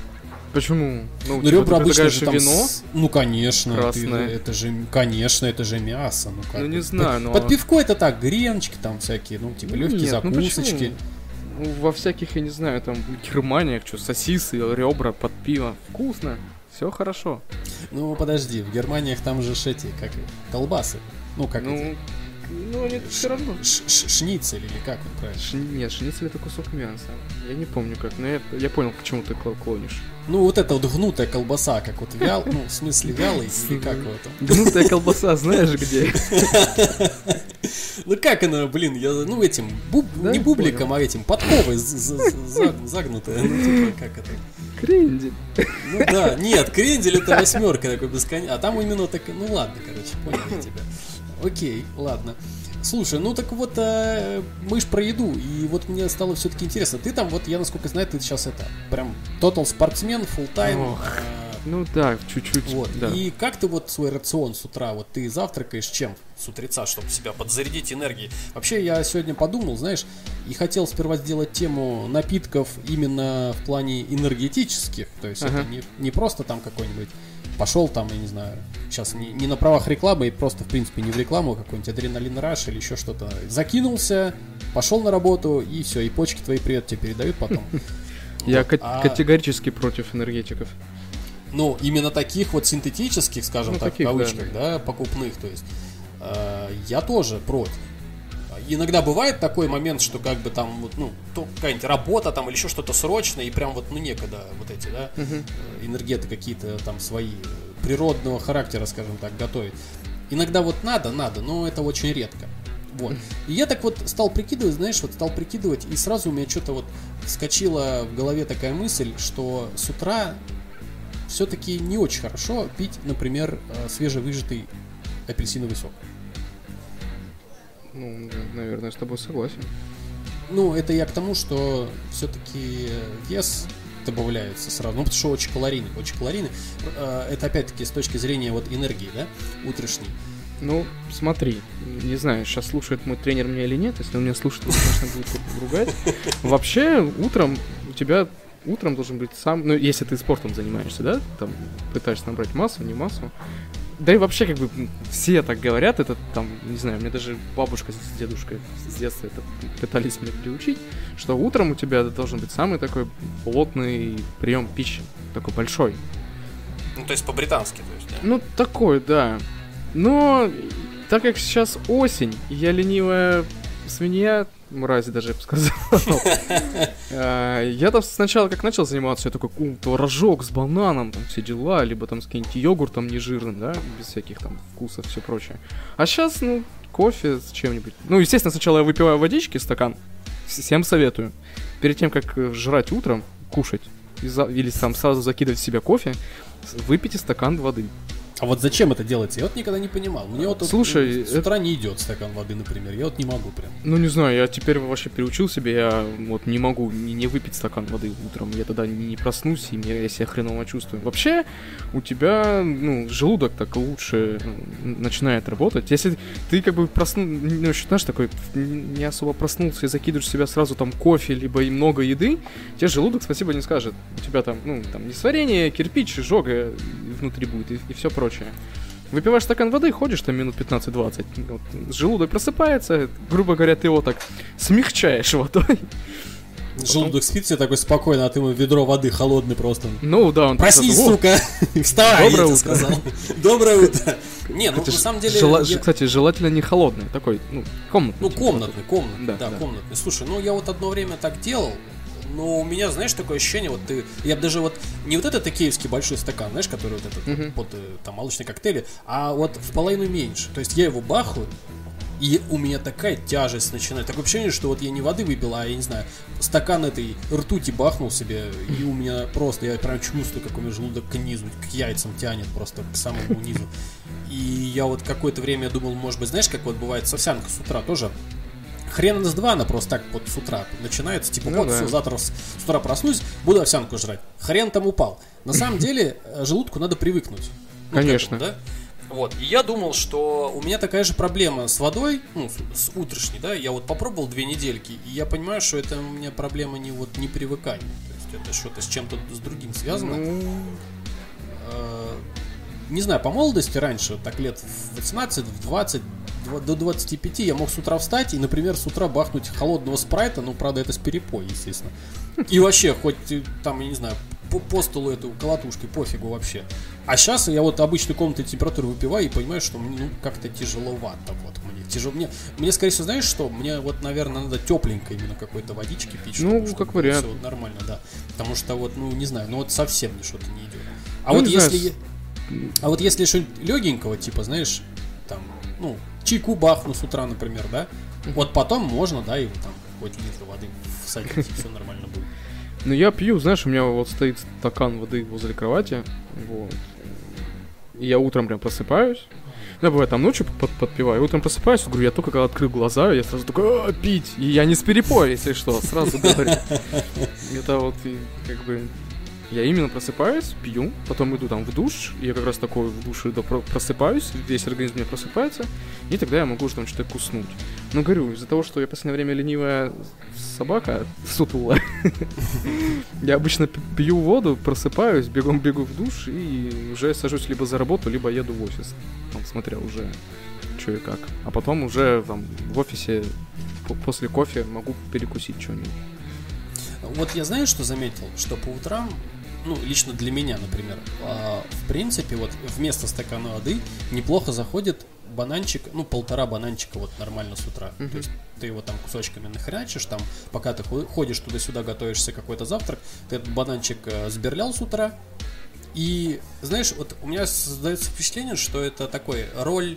Почему? Ну, ну типа, ребра обычно же там вино. С... Ну, конечно. Красное. Ты, это же, конечно, это же мясо. Ну, как ну не знаю, но... Под пивко это так, греночки там всякие, ну, типа легкие Нет, ну закусочки. Ну, ну, во всяких, я не знаю, там, Германиях, что, сосисы, ребра под пиво. Вкусно. Все хорошо. Ну, подожди, в Германиях там же эти, как колбасы. Ну, как ну, эти? Ну, они все равно. Ш -ш Шницель или как вот правильно? Ш нет, шницель это кусок мяса. Я не помню как, но я, я понял, к чему ты клонишь. Ну, вот эта вот гнутая колбаса, как вот вял, ну, в смысле вялый, или как вот Гнутая колбаса, знаешь где? Ну как она, блин, я, ну этим, не бубликом, а этим, подковой загнутая, ну типа, как это? Крендель. Ну да, нет, крендель это восьмерка такой бесконечный, а там именно так, ну ладно, короче, понял я тебя. Окей, ладно. Слушай, ну так вот, э, мы ж про еду, и вот мне стало все-таки интересно. Ты там, вот я насколько знаю, ты сейчас это, прям тотал спортсмен, full тайм. Э, ну да, чуть-чуть. Вот. Да. И как ты вот свой рацион с утра, вот ты завтракаешь чем с утреца, чтобы себя подзарядить энергией? Вообще я сегодня подумал, знаешь, и хотел сперва сделать тему напитков именно в плане энергетических, то есть ага. это не, не просто там какой-нибудь пошел там, я не знаю, сейчас не, не на правах рекламы, и просто, в принципе, не в рекламу, а какой-нибудь адреналин раш или еще что-то. Закинулся, пошел на работу, и все, и почки твои привет тебе передают потом. Я а категорически против энергетиков. Ну, именно таких вот синтетических, скажем ну, так, в кавычках, да, да, покупных, то есть, э, я тоже против. Иногда бывает такой момент, что как бы там, вот, ну, то какая-нибудь работа там или еще что-то срочное, и прям вот, ну, некогда вот эти, да, угу. энергеты какие-то там свои природного характера, скажем так, готовить. Иногда вот надо, надо, но это очень редко. Вот. И я так вот стал прикидывать, знаешь, вот стал прикидывать, и сразу у меня что-то вот вскочила в голове такая мысль, что с утра все-таки не очень хорошо пить, например, э, свежевыжатый апельсиновый сок. Ну, наверное, с тобой согласен. Ну, это я к тому, что все-таки вес добавляется сразу. Ну, потому что очень калорийный, очень калорийный. Э, это опять-таки с точки зрения вот энергии, да, утренней. Ну, смотри, не знаю, сейчас слушает мой тренер меня или нет. Если он меня слушает, он, конечно, будет ругать. Вообще, утром у тебя утром должен быть сам, ну, если ты спортом занимаешься, да, там пытаешься набрать массу, не массу, да и вообще, как бы, все так говорят, это там, не знаю, мне даже бабушка с дедушкой с детства это пытались меня приучить, что утром у тебя должен быть самый такой плотный прием пищи, такой большой. Ну, то есть по-британски, то есть, да? Ну, такой, да. Но, так как сейчас осень, я ленивая свинья, мрази даже, я бы сказал. А, я там сначала, как начал заниматься, я такой, творожок с бананом, там все дела, либо там с каким-нибудь йогуртом нежирным, да, без всяких там вкусов, все прочее. А сейчас, ну, кофе с чем-нибудь. Ну, естественно, сначала я выпиваю водички, стакан, всем советую. Перед тем, как э, жрать утром, кушать, или сам сразу закидывать в себя кофе, выпейте стакан воды. А вот зачем это делается? Я вот никогда не понимал. Мне вот Слушай, вот, с утра это... не идет стакан воды, например. Я вот не могу прям. Ну не знаю, я теперь вообще приучил себе, я вот не могу не, не выпить стакан воды утром. Я тогда не, не проснусь, и мне, я себя хреново чувствую. Вообще, у тебя, ну, желудок так лучше ну, начинает работать. Если ты как бы просну, ну, знаешь, такой не особо проснулся и закидываешь себя сразу там кофе, либо и много еды, тебе желудок спасибо не скажет. У тебя там, ну, там несварение, кирпич, жога внутри будет и, и все прочее. Выпиваешь стакан воды, ходишь там минут 15-20, вот, желудок просыпается, грубо говоря, ты его так смягчаешь водой. Желудок спит себе такой спокойно, а ты ему ведро воды холодный просто. Ну да, он Проснись, сука! Вставай, Доброе утро. сказал. Доброе утро. Не, ну на самом деле... Жела... Я... Кстати, желательно не холодный, такой, ну, комнатный. Ну, комнатный, комнатный, да, да, да, комнатный. Слушай, ну я вот одно время так делал, но у меня, знаешь, такое ощущение, вот ты, я бы даже вот не вот этот киевский большой стакан, знаешь, который вот этот uh-huh. вот, под там молочные коктейли, а вот в половину меньше. То есть я его бахаю, и у меня такая тяжесть начинает. Такое ощущение, что вот я не воды выпил, а я не знаю, стакан этой ртути бахнул себе, и у меня просто, я прям чувствую, как у меня желудок к низу, к яйцам тянет просто к самому низу. И я вот какое-то время думал, может быть, знаешь, как вот бывает с овсянкой с утра тоже хрен с два, она просто так вот с утра начинается, типа, ну, вот, да. все, завтра с, с утра проснусь, буду овсянку жрать. Хрен там упал. На самом деле, э, желудку надо привыкнуть. Ну, Конечно. Этому, да? Вот, и я думал, что у меня такая же проблема с водой, ну, с, с утренней, да, я вот попробовал две недельки, и я понимаю, что это у меня проблема не вот не привыкания, то есть это что-то с чем-то с другим связано. Ну... Э, не знаю, по молодости раньше, так лет в 18, в 20, до 25 я мог с утра встать и, например, с утра бахнуть холодного спрайта, ну, правда, это с перепой, естественно. И вообще, хоть там, я не знаю, по, по столу эту колотушкой, пофигу вообще. А сейчас я вот обычной комнаты температуры выпиваю и понимаю, что мне ну, как-то тяжеловато вот мне. Тяжело. Мне, мне, скорее всего, знаешь что? Мне вот, наверное, надо тепленькой именно какой-то водички пить. Ну, чтобы, как вариант. Все вот нормально, да. Потому что вот, ну, не знаю, ну вот совсем мне что-то не идет. А ну, вот если... Знаю. А вот если что-нибудь легенького, типа, знаешь, там, ну, чайку бахну с утра, например, да, вот потом можно, да, и там хоть литр воды всадить, и все нормально будет. Ну, я пью, знаешь, у меня вот стоит стакан воды возле кровати, вот. И я утром прям просыпаюсь. Я бывает там ночью под, подпиваю, утром просыпаюсь, говорю, я только когда открыл глаза, я сразу такой, а, пить. И я не с перепоя, если что, сразу говорю. Это вот как бы Я именно просыпаюсь, пью, потом иду там в душ, я как раз такой в душе иду, просыпаюсь, весь организм мне просыпается, и тогда я могу уже там что-то куснуть. Но говорю, из-за того, что я в последнее время ленивая собака, сутулая, я обычно пью воду, просыпаюсь, бегом бегу в душ и уже сажусь либо за работу, либо еду в офис, там, смотря уже что и как. А потом уже там в офисе после кофе могу перекусить что-нибудь. Вот я знаю, что заметил, что по утрам ну, лично для меня, например, а, в принципе, вот вместо стакана воды неплохо заходит бананчик, ну, полтора бананчика вот нормально с утра. Mm-hmm. То есть ты его там кусочками нахрячишь, там, пока ты ходишь туда-сюда, готовишься какой-то завтрак, ты этот бананчик э, сберлял с утра, и, знаешь, вот у меня создается впечатление, что это такой роль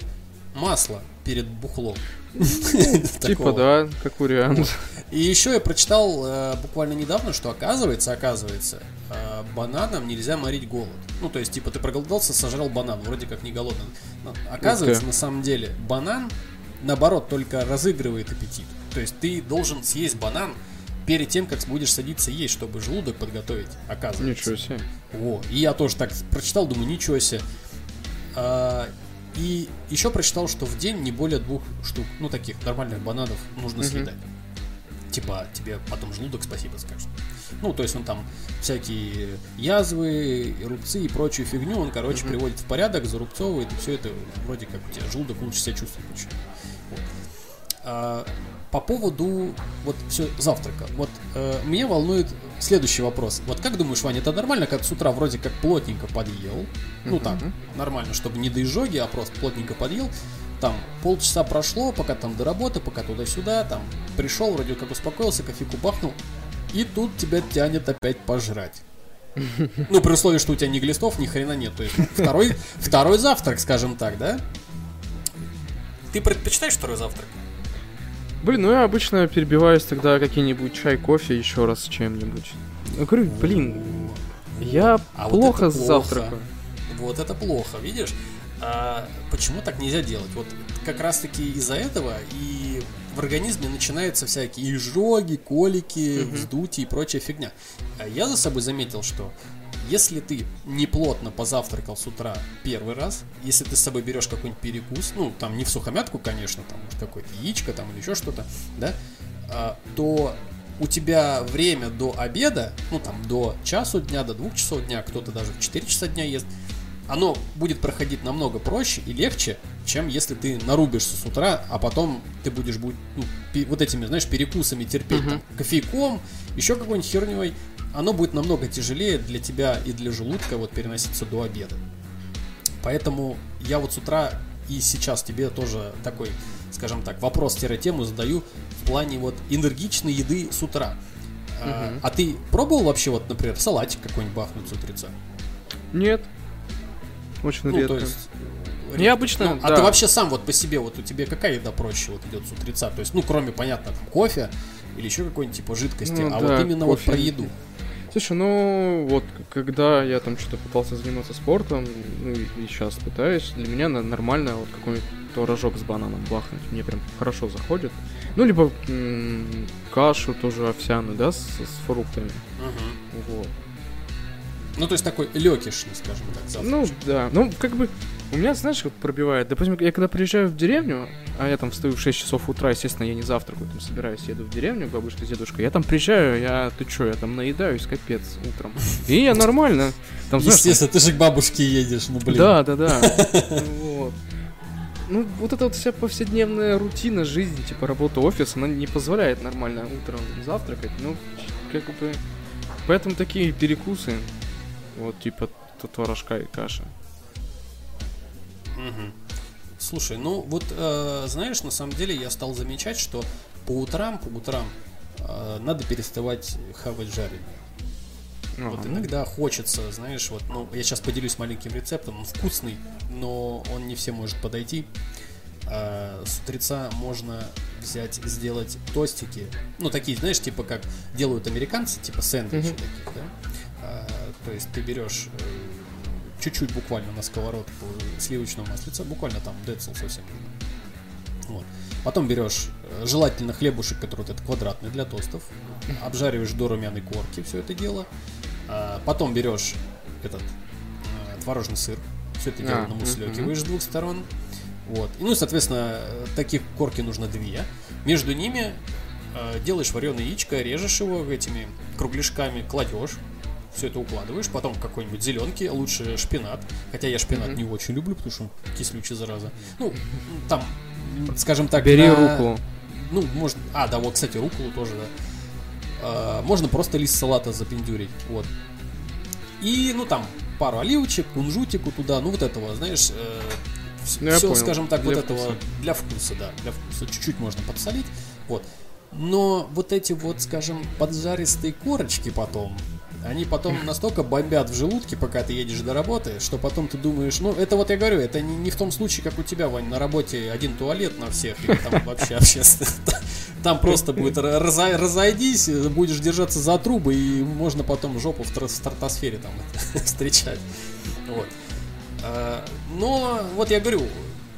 масла перед бухлом. Типа, да, как вариант. И еще я прочитал э, буквально недавно, что оказывается, оказывается, э, бананом нельзя морить голод. Ну, то есть, типа, ты проголодался, сожрал банан, вроде как не голодный. Но, оказывается, на самом деле, банан, наоборот, только разыгрывает аппетит. То есть, ты должен съесть банан перед тем, как будешь садиться есть, чтобы желудок подготовить, оказывается. Ничего себе. О, и я тоже так прочитал, думаю, ничего себе. А, и еще прочитал, что в день не более двух штук, ну таких нормальных бананов нужно съедать. Mm-hmm. Типа тебе потом желудок спасибо скажет. Ну, то есть он там всякие язвы, рубцы и прочую фигню, он, короче, mm-hmm. приводит в порядок, зарубцовывает, и все это вроде как у тебя желудок лучше себя чувствует. Вот. А, по поводу вот все завтрака. Вот э, меня волнует следующий вопрос. Вот как думаешь, Ваня, это нормально, как с утра вроде как плотненько подъел? Ну так, нормально, чтобы не до изжоги, а просто плотненько подъел. Там полчаса прошло, пока там до работы, пока туда-сюда, там пришел, вроде как успокоился, кофейку бахнул, и тут тебя тянет опять пожрать. Ну, при условии, что у тебя ни глистов, ни хрена нет. То есть второй, второй завтрак, скажем так, да? Ты предпочитаешь второй завтрак? Блин, ну я обычно перебиваюсь тогда какие-нибудь чай, кофе еще раз с чем-нибудь. Я говорю, блин, я а плохо вот завтракаю. Вот это плохо, видишь? А почему так нельзя делать? Вот как раз таки из-за этого и в организме начинаются всякие изжоги, колики, угу. вздутие и прочая фигня. А я за собой заметил, что если ты не плотно позавтракал с утра первый раз, если ты с собой берешь какой-нибудь перекус, ну, там не в сухомятку, конечно, там какое-то яичко там или еще что-то, да, а, то у тебя время до обеда, ну, там, до часу дня, до двух часов дня, кто-то даже в 4 часа дня ест, оно будет проходить намного проще и легче, чем если ты нарубишься с утра, а потом ты будешь ну, вот этими, знаешь, перекусами терпеть, uh-huh. там, кофейком, еще какой-нибудь херней, оно будет намного тяжелее для тебя и для желудка вот переноситься до обеда. Поэтому я вот с утра и сейчас тебе тоже такой, скажем так, вопрос-тему задаю в плане вот энергичной еды с утра. Угу. А, а ты пробовал вообще вот, например, салатик какой-нибудь бахнуть с утреца? Нет. Очень ну, редко. То есть, редко. Я обычно. Ну, да. А ты вообще сам вот по себе, вот у тебя какая еда проще вот идет с утреца? То есть, ну, кроме, понятно, там, кофе или еще какой-нибудь типа жидкости, ну, а да, вот именно кофе. вот про еду. Слушай, ну вот, когда я там что-то пытался заниматься спортом, ну и, и сейчас пытаюсь, для меня нормально вот какой-нибудь творожок с бананом бахнуть. Мне прям хорошо заходит. Ну, либо м- кашу тоже овсяную, да, с, с фруктами. Угу. Вот. Ну, то есть такой легкишный, скажем так, завтрак. Ну, да. Ну, как бы, у меня, знаешь, как пробивает. Допустим, я когда приезжаю в деревню, а я там встаю в 6 часов утра, естественно, я не завтракаю, там собираюсь, еду в деревню к бабушке с дедушкой. Я там приезжаю, я, ты чё, я там наедаюсь, капец, утром. И я нормально. Там, знаешь, естественно, ты же к бабушке едешь, ну, блин. Да, да, да. Вот. Ну, вот эта вот вся повседневная рутина жизни, типа работа офис, она не позволяет нормально утром завтракать. Ну, как бы... Поэтому такие перекусы, вот типа творожка и каша. Угу. Слушай, ну вот э, знаешь, на самом деле я стал замечать, что по утрам, по утрам э, надо переставать хавать жареное. Ага. Вот иногда хочется, знаешь, вот, ну, я сейчас поделюсь маленьким рецептом, он вкусный, но он не всем может подойти. А, с утреца можно взять, сделать тостики, ну, такие, знаешь, типа как делают американцы, типа сэндвичи mm-hmm. таких, да? А, то есть ты берешь э, чуть-чуть буквально на сковородку сливочного маслица, буквально там децл совсем. Вот. Потом берешь э, желательно хлебушек, который вот этот квадратный для тостов, обжариваешь до румяной корки все это дело, А, потом берешь этот а, творожный сыр, все это дело а, намуслекиваешь с двух сторон. Вот. И, ну, соответственно, таких корки нужно две. Между ними э, делаешь вареное яичко, режешь его этими кругляшками, кладешь, все это укладываешь, потом какой-нибудь зеленки, лучше шпинат. Хотя я шпинат mm-hmm. не очень люблю, потому что он кислючий, зараза. Ну, там, скажем так... Бери на... руку. Ну, можно... А, да, вот, кстати, руколу тоже, да. А, можно просто лист салата запендюрить, вот. И, ну, там, пару оливочек, кунжутику туда, ну, вот этого, знаешь, э, ну, все, скажем так, для вот вкуса. этого для вкуса, да, для вкуса. Чуть-чуть можно подсолить, вот. Но вот эти вот, скажем, поджаристые корочки потом, они потом настолько бомбят в желудке, пока ты едешь до работы, что потом ты думаешь, ну, это вот я говорю, это не, не в том случае, как у тебя, Вань, на работе один туалет на всех, или там вообще общественно. Там просто будет разойдись, будешь держаться за трубы, и можно потом жопу в стратосфере там встречать. Вот. А, но, вот я говорю,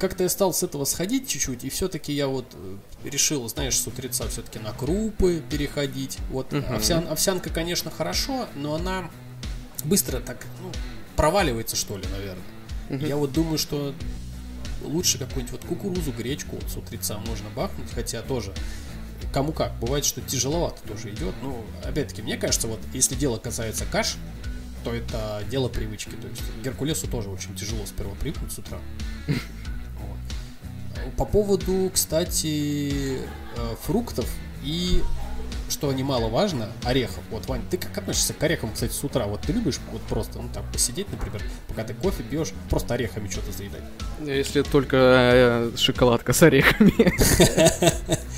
как-то я стал с этого сходить чуть-чуть, и все-таки я вот э, решил, знаешь, с утреца все-таки на крупы переходить. Вот uh-huh. овсян, овсянка, конечно, хорошо, но она быстро так ну, проваливается, что ли, наверное. Uh-huh. Я вот думаю, что лучше какую-нибудь вот кукурузу, гречку вот с утреца можно бахнуть, хотя тоже кому как. Бывает, что тяжеловато тоже идет. Ну, опять-таки, мне кажется, вот если дело касается каш, то это дело привычки. То есть Геркулесу тоже очень тяжело сперва привыкнуть с утра. По поводу, кстати, э, фруктов и что немаловажно, орехов. Вот, Вань, ты как относишься к орехам, кстати, с утра? Вот ты любишь вот просто, ну, так, посидеть, например, пока ты кофе пьешь, просто орехами что-то заедать? Если только э, шоколадка с орехами.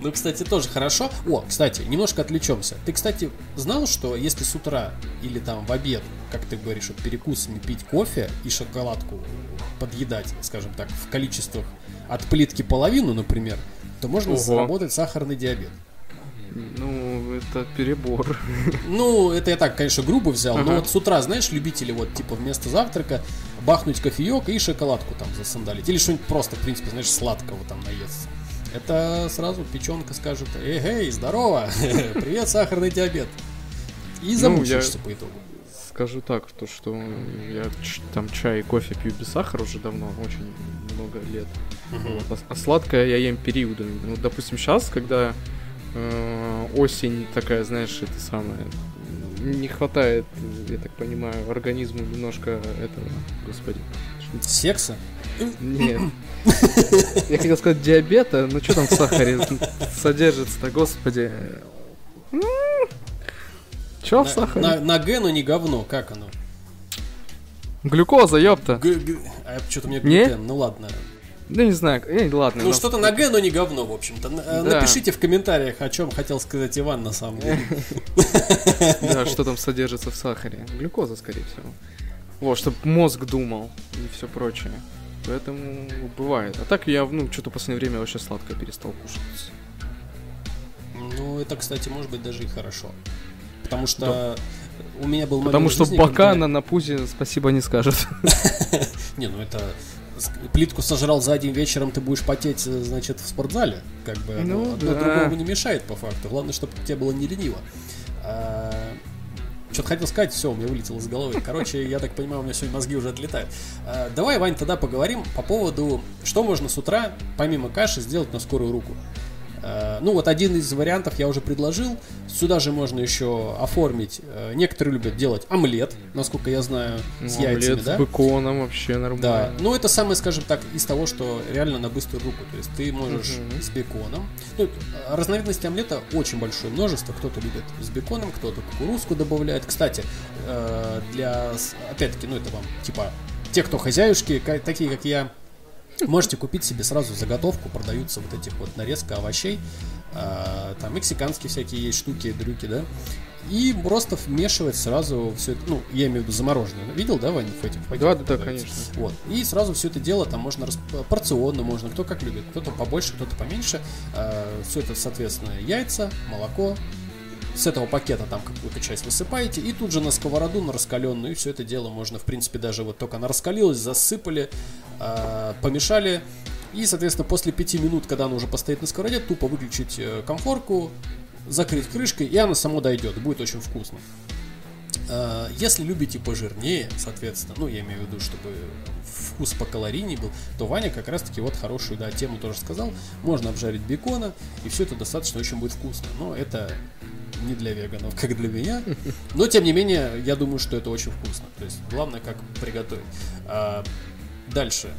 Ну, кстати, тоже хорошо. О, кстати, немножко отвлечемся. Ты, кстати, знал, что если с утра или там в обед, как ты говоришь, вот перекусами пить кофе и шоколадку подъедать, скажем так, в количествах от плитки половину, например, то можно Ого. заработать сахарный диабет. Ну, это перебор. Ну, это я так, конечно, грубо взял, ага. но вот с утра, знаешь, любители вот, типа, вместо завтрака бахнуть кофеек и шоколадку там засандалить. Или что-нибудь просто, в принципе, знаешь, сладкого там наесться это сразу печенка скажет, эй, эй, здорово, привет, сахарный диабет. И замучишься ну, я... по итогу. Скажу так, то что я там чай и кофе пью без сахара уже давно, очень много лет. Uh-huh. Вот. А, а сладкое я ем периодами. Ну, допустим, сейчас, когда э, осень такая, знаешь, это самое, не хватает, я так понимаю, организму немножко этого, господи. Секса? Нет. Я хотел сказать диабета, но что там в сахаре содержится-то, господи. Че в сахаре? На, на Г, но не говно, как оно? Глюкоза, ёпта. Г, г... А что-то мне глютен, ну ладно. Да не знаю, э, ладно. Ну что-то на Г, но не говно, в общем-то. Да. Напишите в комментариях, о чем хотел сказать Иван на самом деле. Да, что там содержится в сахаре. Глюкоза, скорее всего. Вот, чтобы мозг думал и все прочее. Поэтому бывает. А так я, ну, что-то в последнее время вообще сладкое перестал кушать. Ну, это, кстати, может быть даже и хорошо. Потому что да. у меня был Потому что жизни, бока когда... на, на пузе спасибо не скажет. Не, ну это плитку сожрал за один вечером, ты будешь потеть, значит, в спортзале. Как бы ну, одно другому не мешает, по факту. Главное, чтобы тебе было не лениво. Что-то хотел сказать, все, у меня вылетело из головы. Короче, я так понимаю, у меня сегодня мозги уже отлетают. А, давай, Вань, тогда поговорим по поводу, что можно с утра, помимо каши, сделать на скорую руку. Э, ну вот один из вариантов я уже предложил. Сюда же можно еще оформить. Э, некоторые любят делать омлет, насколько я знаю, с ну, яйцами, омлет да? с беконом вообще нормально. Да. Ну это самое, скажем так, из того, что реально на быструю руку. То есть ты можешь uh-huh. с беконом. Ну, разновидностей омлета очень большое множество. Кто-то любит с беконом, кто-то кукурузку добавляет. Кстати, э, для опять-таки, ну это вам типа те, кто хозяюшки, такие как я, Можете купить себе сразу заготовку, продаются вот этих вот нарезка овощей. А, там мексиканские всякие есть штуки, дрюки, да. И просто вмешивать сразу все это, ну, я имею в виду замороженное. Видел, да, Ваня, в этих Да, да, да, конечно. Вот. И сразу все это дело там можно расп... порционно, можно, кто как любит, кто-то побольше, кто-то поменьше. А, все это, соответственно, яйца, молоко, с этого пакета там какую-то часть высыпаете, и тут же на сковороду, на раскаленную, и все это дело можно, в принципе, даже вот только она раскалилась, засыпали, э, помешали, и, соответственно, после 5 минут, когда она уже постоит на сковороде, тупо выключить э, комфорку, закрыть крышкой, и она само дойдет, будет очень вкусно. Э, если любите пожирнее, соответственно, ну, я имею в виду, чтобы вкус по калорийней был, то Ваня как раз-таки вот хорошую, да, тему тоже сказал. Можно обжарить бекона, и все это достаточно очень будет вкусно. Но это не для веганов, как для меня. Но, тем не менее, я думаю, что это очень вкусно. То есть, главное, как приготовить. А, дальше.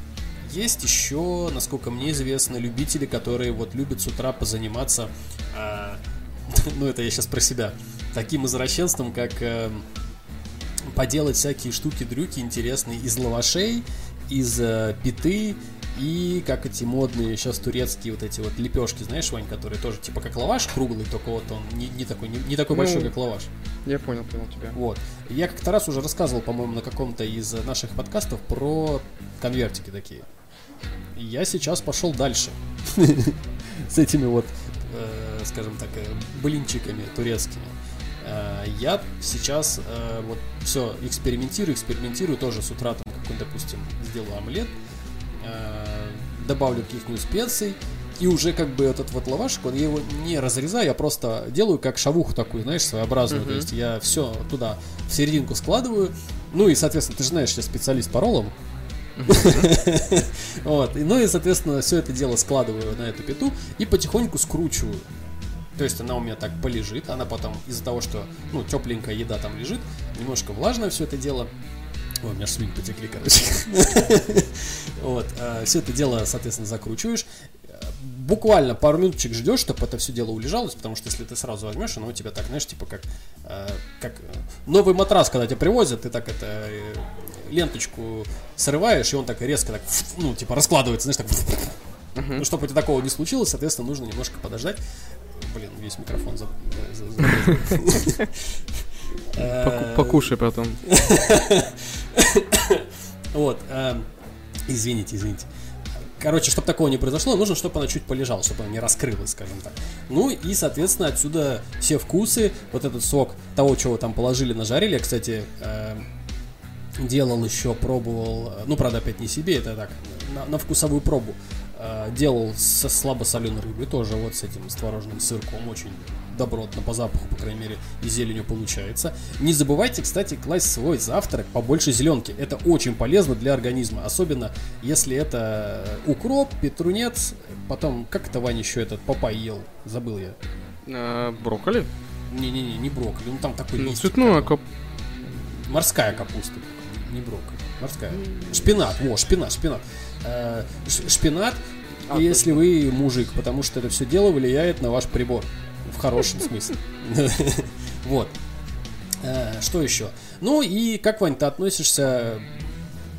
Есть еще, насколько мне известно, любители, которые вот любят с утра позаниматься, а, ну это я сейчас про себя, таким извращенством, как а, поделать всякие штуки-дрюки интересные из лавашей, из а, питы, и как эти модные сейчас турецкие вот эти вот лепешки, знаешь, Вань, которые тоже типа как лаваш круглый, только вот он не, не такой, не, не такой ну, большой, как лаваш. Я понял, понял тебя. Вот. Я как-то раз уже рассказывал, по-моему, на каком-то из наших подкастов про конвертики такие я сейчас пошел дальше с этими вот, э, скажем так, э, блинчиками турецкими. Э, я сейчас вот все экспериментирую, экспериментирую тоже с утра, там, какой, допустим, сделаю омлет, добавлю каких-нибудь специй, и уже как бы этот вот лавашик, он я его не разрезаю, я просто делаю как шавуху такую, знаешь, своеобразную. Uh-huh. То есть я все туда в серединку складываю. Ну и, соответственно, ты же знаешь, я специалист по роллам. Вот. Ну и, соответственно, все это дело складываю на эту пету и потихоньку скручиваю. То есть она у меня так полежит, она потом из-за того, что, ну, тепленькая еда там лежит, немножко влажное все это дело, Ой, у меня слюни потекли, короче. Вот. А, все это дело, соответственно, закручиваешь. Буквально пару минуточек ждешь, чтобы это все дело улежалось, потому что если ты сразу возьмешь, оно у тебя так, знаешь, типа как, а, как новый матрас, когда тебе привозят, ты так это э, ленточку срываешь, и он так резко так, ну, типа, раскладывается, знаешь, так... Ну, чтобы у тебя такого не случилось, соответственно, нужно немножко подождать. Блин, весь микрофон за... Покушай потом. Вот. Эм, извините, извините. Короче, чтобы такого не произошло, нужно, чтобы она чуть полежала, чтобы она не раскрылась, скажем так. Ну и, соответственно, отсюда все вкусы, вот этот сок того, чего там положили, нажарили. Я, кстати, эм, делал еще, пробовал, ну, правда, опять не себе, это так, на, на вкусовую пробу. Э, делал со слабосоленой рыбой, тоже вот с этим, с творожным сырком, очень добротно, по запаху, по крайней мере, и зеленью получается. Не забывайте, кстати, класть в свой завтрак побольше зеленки. Это очень полезно для организма, особенно если это укроп, петрунец, потом, как это Ваня еще этот папай ел, забыл я. А, брокколи? Не-не-не, не брокколи, ну там такой ну, цветная кап... Морская капуста не брокколи, морская. Шпинат, во, шпинат, шпинат. Э, шпинат, а, если вы мужик, потому что это все дело влияет на ваш прибор. В хорошем смысле. Вот. Э, что еще? Ну и как, Вань, ты относишься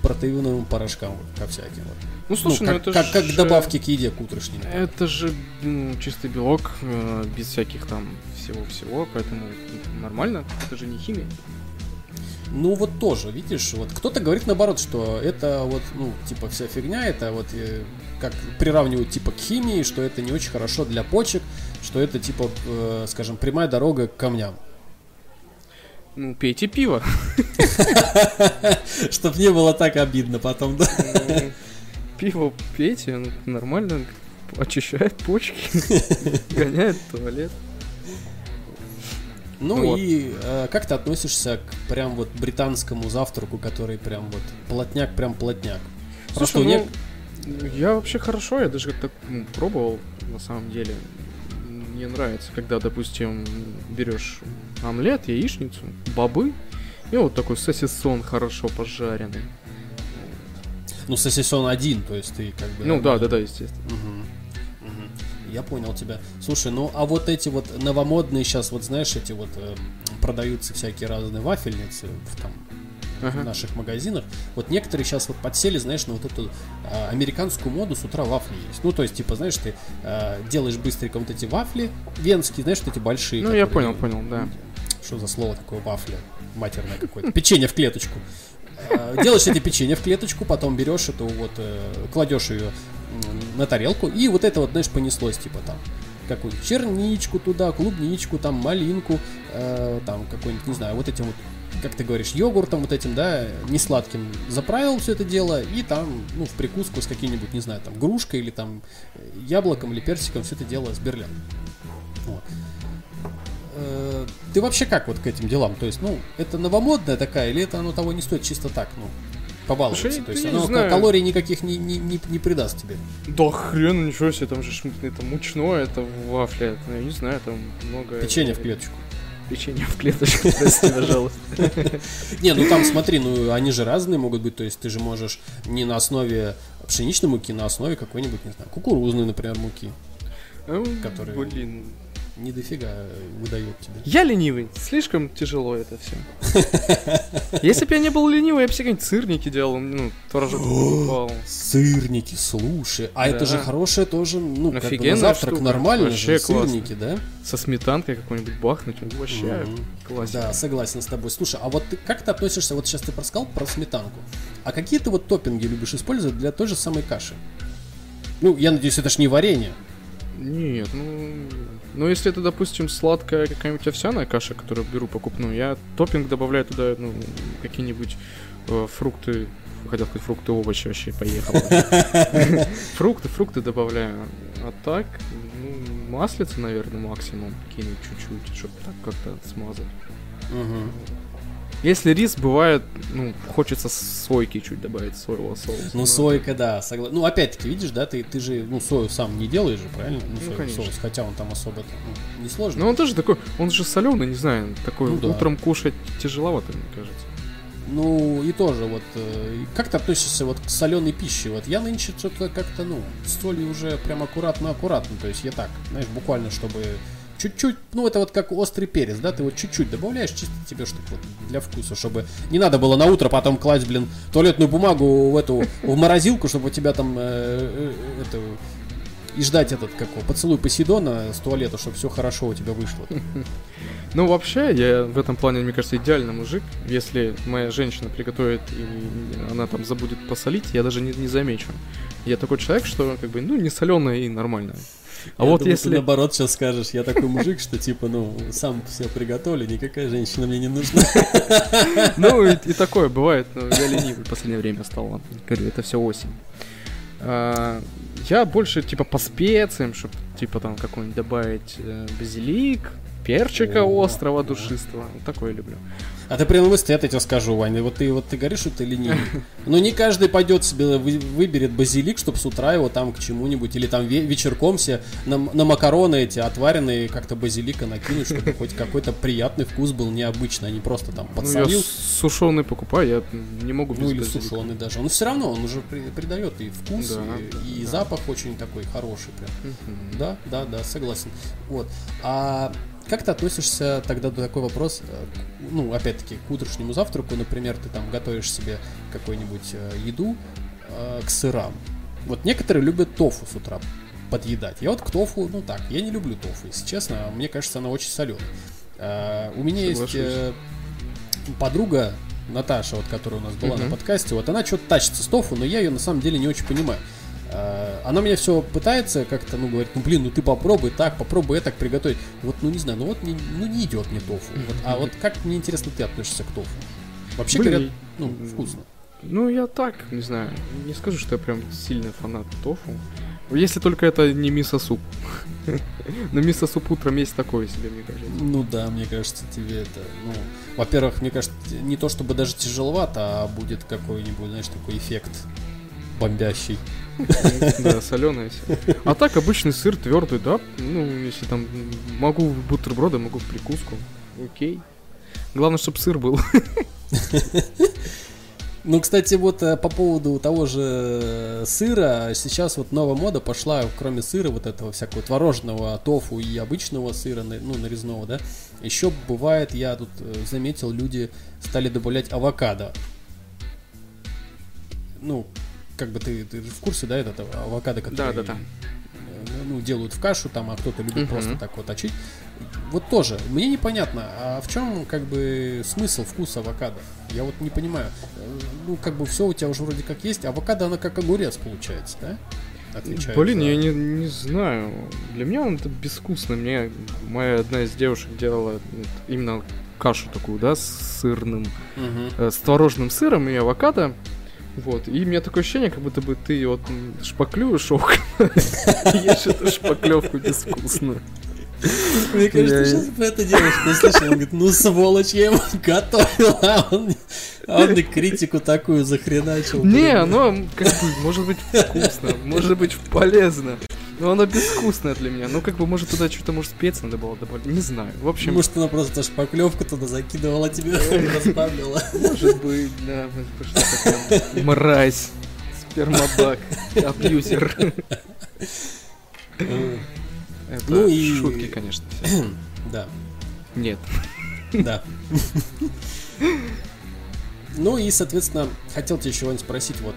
к протеиновым порошкам, ко всяким? Ну, слушай, ну, как, ну, это как, же... как добавки к еде, к утренней. Это же ну, чистый белок, э, без всяких там всего-всего, поэтому нормально, это же не химия. Ну вот тоже, видишь, вот кто-то говорит наоборот, что это вот, ну, типа вся фигня, это вот э, как приравнивают типа к химии, что это не очень хорошо для почек, что это типа, э, скажем, прямая дорога к камням. Ну, пейте пиво. Чтоб не было так обидно потом, да? Ну, пиво пейте, нормально очищает почки, гоняет туалет. Ну вот. и э, как ты относишься к прям вот британскому завтраку, который прям вот плотняк, прям плотняк? Слушай, Просто ну, не... я вообще хорошо, я даже так ну, пробовал, на самом деле. Мне нравится, когда, допустим, берешь омлет, яичницу, бобы, и вот такой сосисон хорошо пожаренный. Ну, сосисон один, то есть ты как бы... Ну, да, да, да, естественно. Угу я понял тебя. Слушай, ну а вот эти вот новомодные сейчас, вот знаешь, эти вот э, продаются всякие разные вафельницы в там uh-huh. в наших магазинах. Вот некоторые сейчас вот подсели, знаешь, на вот эту э, американскую моду с утра вафли есть. Ну, то есть, типа, знаешь, ты э, делаешь быстренько вот эти вафли венские, знаешь, вот эти большие. Ну, я понял, понял, да. Что за слово такое вафля? Матерное какое-то. Печенье в клеточку. Э, делаешь эти печенье в клеточку, потом берешь эту вот, э, кладешь ее на тарелку, и вот это вот, знаешь, понеслось, типа там какую-нибудь черничку туда, клубничку, там малинку, э, там какой-нибудь, не знаю, вот этим вот, как ты говоришь, йогуртом вот этим, да, не сладким заправил все это дело, и там, ну, в прикуску с каким-нибудь, не знаю, там, грушкой или там яблоком или персиком все это дело с берлян. Вот. Э, ты вообще как вот к этим делам? То есть, ну, это новомодная такая, или это оно того не стоит чисто так, ну, побаловаться? Слушай, То есть, оно знаю. калорий никаких не, не, не, не придаст тебе. Да хрен, ничего себе, там же это мучное, это вафля, это, я не знаю, там много... Печенье в клеточку. Печенье в клеточку, прости, пожалуйста. Не, ну там смотри, ну они же разные могут быть, то есть ты же можешь не на основе пшеничной муки, на основе какой-нибудь, не знаю, кукурузной, например, муки. Который- Блин. Не дофига выдает тебе. Я ленивый, слишком тяжело это все. Если бы я не был ленивый, я бы какие-нибудь сырники делал, ну, творожок покупал. Сырники, слушай. А это же хорошее тоже, ну, как бы завтрак нормально Вообще же, классно. сырники, да? Со сметанкой какой-нибудь бахнуть, ну, вообще классика. Да, согласен с тобой. Слушай, а вот ты как ты относишься, вот сейчас ты рассказал про сметанку, а какие ты вот топпинги любишь использовать для той же самой каши? Ну, я надеюсь, это ж не варенье. Нет, ну... Ну, если это, допустим, сладкая какая-нибудь овсяная каша, которую беру покупную, я топпинг добавляю туда, ну, какие-нибудь э, фрукты, хотел сказать фрукты, овощи вообще, поехал. Фрукты, фрукты добавляю. А так, ну, маслица, наверное, максимум, кинуть чуть-чуть, чтобы так как-то смазать. Если рис бывает, ну, хочется сойки чуть добавить, соевого соуса. Ну, сойка, да, согласен. Ну, опять-таки, видишь, да, ты, ты же, ну, сою сам не делаешь же, правильно? Ну, соевый конечно. соус, хотя он там особо ну, не сложно. Ну, он тоже такой, он же соленый, не знаю, такой Ну да. утром кушать тяжеловато, мне кажется. Ну, и тоже вот, э, как ты относишься вот к соленой пище? Вот я нынче что-то как-то, ну, с солью уже прям аккуратно-аккуратно, то есть я так, знаешь, буквально, чтобы чуть-чуть, ну, это вот как острый перец, да, ты вот чуть-чуть добавляешь, чисто тебе, чтобы вот для вкуса, чтобы не надо было на утро потом класть, блин, туалетную бумагу в эту, в морозилку, чтобы у тебя там, э, э, это, и ждать этот, как поцелуй Посейдона с туалета, чтобы все хорошо у тебя вышло. Ну, вообще, я в этом плане, мне кажется, идеальный мужик. Если моя женщина приготовит и она там забудет посолить, я даже не, не замечу. Я такой человек, что как бы, ну, не соленое и нормальное. А Я вот думаю, если... Ты наоборот сейчас скажешь, я такой мужик, что типа, ну, сам все приготовлю, никакая женщина мне не нужна. Ну, и, такое бывает, но я ленивый в последнее время стал. Говорю, это все осень. А, я больше, типа, по специям, чтобы, типа, там, какой-нибудь добавить э, базилик, перчика острого, душистого. Такое люблю. А ты прямо мысли, я тебе скажу, Ваня, вот ты вот ты говоришь, что ты ленивый. Но не каждый пойдет себе, вы- выберет базилик, чтобы с утра его там к чему-нибудь, или там ве- вечерком себе на, на макароны эти отваренные как-то базилика накинуть, чтобы хоть какой-то приятный вкус был необычный, а не просто там Ну, я подсолил. сушеный покупаю, я не могу без Ну или базилика. сушеный даже. Он все равно, он уже при- придает и вкус, Да, и, и да. запах очень такой хороший прям. Мгм. Да, да, да, согласен. Вот. А как ты относишься тогда до такой вопрос, э, ну, опять-таки, к утреннему завтраку, например, ты там готовишь себе какую-нибудь э, еду э, к сырам. Вот некоторые любят тофу с утра подъедать. Я вот к тофу, ну так, я не люблю тофу, если честно, мне кажется, она очень соленая. у меня есть Соглашусь. э, подруга, Наташа, вот, которая у нас была на Мгм. подкасте, вот она что-то тащится с тофу, но я ее на самом деле не очень понимаю. Э, Она меня все пытается как-то, ну, говорит, ну, блин, ну ты попробуй так, попробуй это приготовить. Вот, ну, не знаю, ну вот не, ну, не идет мне тофу. Вот, а вот как, мне интересно, ты относишься к тофу? Вообще Блин, говорят, ну, вкусно. Ну, я так, не знаю, не скажу, что я прям сильный фанат тофу. Если только это не мисо-суп. Но мисо-суп утром есть такое себе, мне кажется. Ну да, мне кажется, тебе это, ну, во-первых, мне кажется, не то чтобы даже тяжеловато, а будет какой-нибудь, знаешь, такой эффект бомбящий. Да, соленое все. А так обычный сыр твердый, да? Ну, если там могу бутерброды, могу в прикуску. Окей. Главное, чтобы сыр был. Ну, кстати, вот э, по поводу того же э, сыра, сейчас вот новая мода пошла, кроме сыра, вот этого всякого творожного, тофу и обычного сыра, ну, нарезного, да, еще бывает, я тут э, заметил, люди стали добавлять авокадо. Ну, как бы ты, ты в курсе, да, этот авокадо, который Да-да-да. э, ну, делают в кашу, там, а кто-то любит Мгм. просто так вот точить. Вот тоже, мне непонятно, а в чем как бы смысл вкуса авокадо? Я вот не понимаю. Э, Ну, как бы все у тебя уже вроде как есть. Авокадо, она как огурец получается, да? Отвечает Блин, за- я не, не знаю. Для меня он это безвкусно. Мне моя одна из девушек делала именно кашу такую, да, с сырным, Мгм. э, с творожным сыром и авокадо. Вот, и у меня такое ощущение, как будто бы ты вот шпаклюешь ок, ешь эту шпаклевку безвкусно. Мне кажется, сейчас бы эта девушка услышала, он говорит, ну сволочь, я его готовил, а он, а он мне критику такую захреначил. Не, оно как бы может быть вкусно, может быть полезно. Но оно безвкусное для меня. Ну, как бы, может, туда что-то, может, спец надо было добавить. Не знаю. В общем... Может, она просто шпаклевку туда закидывала тебе, расставила. Может быть, да. Мразь. Спермобак. Абьюзер. Это ну и... шутки, конечно. Да. Нет. Да. Ну и, соответственно, хотел тебя еще спросить, вот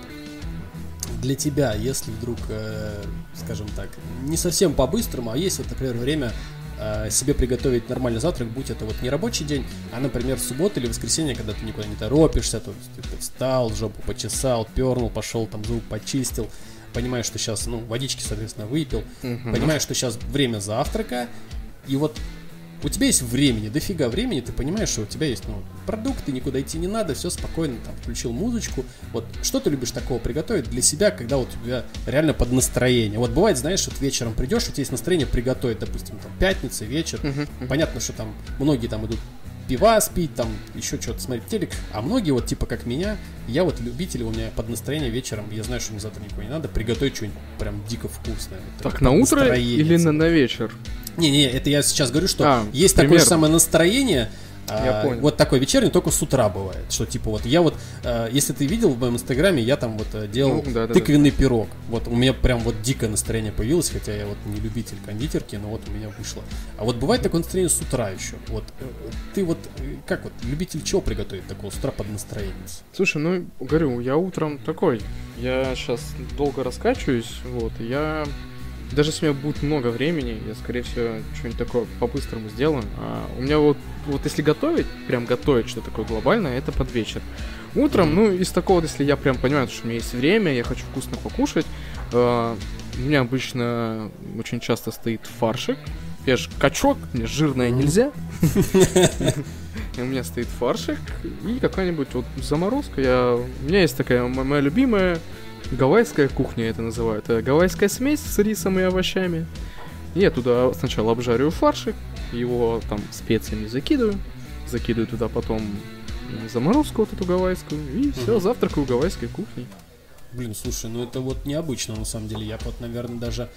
для тебя, если вдруг, э, скажем так, не совсем по-быстрому, а есть вот, например, время э, себе приготовить нормальный завтрак, будь это вот не рабочий день, а, например, в субботу или воскресенье, когда ты никуда не торопишься, то ты встал, жопу почесал, пернул, пошел, там зуб почистил, понимаешь, что сейчас, ну, водички, соответственно, выпил, угу. понимаешь, что сейчас время завтрака, и вот у тебя есть времени, дофига времени, ты понимаешь, что у тебя есть ну, продукты, никуда идти не надо, все спокойно, там, включил музычку. Вот что ты любишь такого приготовить для себя, когда вот у тебя реально под настроение? Вот бывает, знаешь, вот вечером придешь, у тебя есть настроение приготовить, допустим, там, пятница, вечер. Uh-huh. Понятно, что там многие там идут пива спить, там еще что-то смотреть телек. А многие, вот типа как меня, я вот любитель, у меня под настроение вечером, я знаю, что мне завтра никуда не надо, приготовить что-нибудь прям дико вкусное. Так, на утро или на, на вечер? Не-не, это я сейчас говорю, что а, есть пример. такое же самое настроение, я а, понял. Вот такой вечерний, только с утра бывает. Что типа вот я вот, э, если ты видел в моем инстаграме, я там вот э, делал ну, да, да, тыквенный да. пирог. Вот у меня прям вот дикое настроение появилось, хотя я вот не любитель кондитерки, но вот у меня вышло. А вот бывает такое настроение с утра еще. Вот э, ты вот как вот любитель чего приготовить такого с утра под настроение? Слушай, ну говорю, я утром такой. Я сейчас долго раскачиваюсь, вот, я даже если у меня будет много времени, я, скорее всего, что-нибудь такое по-быстрому сделаю. А у меня вот, вот если готовить, прям готовить что такое глобальное, это под вечер. Утром, ну, из такого, если я прям понимаю, что у меня есть время, я хочу вкусно покушать, э, у меня обычно очень часто стоит фаршик. Я же качок, мне жирное нельзя. У меня стоит фаршик и какая-нибудь вот заморозка. Я... У меня есть такая моя любимая Гавайская кухня это называют. Это гавайская смесь с рисом и овощами. Я туда сначала обжариваю фаршик, его там специями закидываю, закидываю туда потом заморозку вот эту гавайскую, и все, угу. завтракаю гавайской кухней. Блин, слушай, ну это вот необычно на самом деле. Я вот, наверное, даже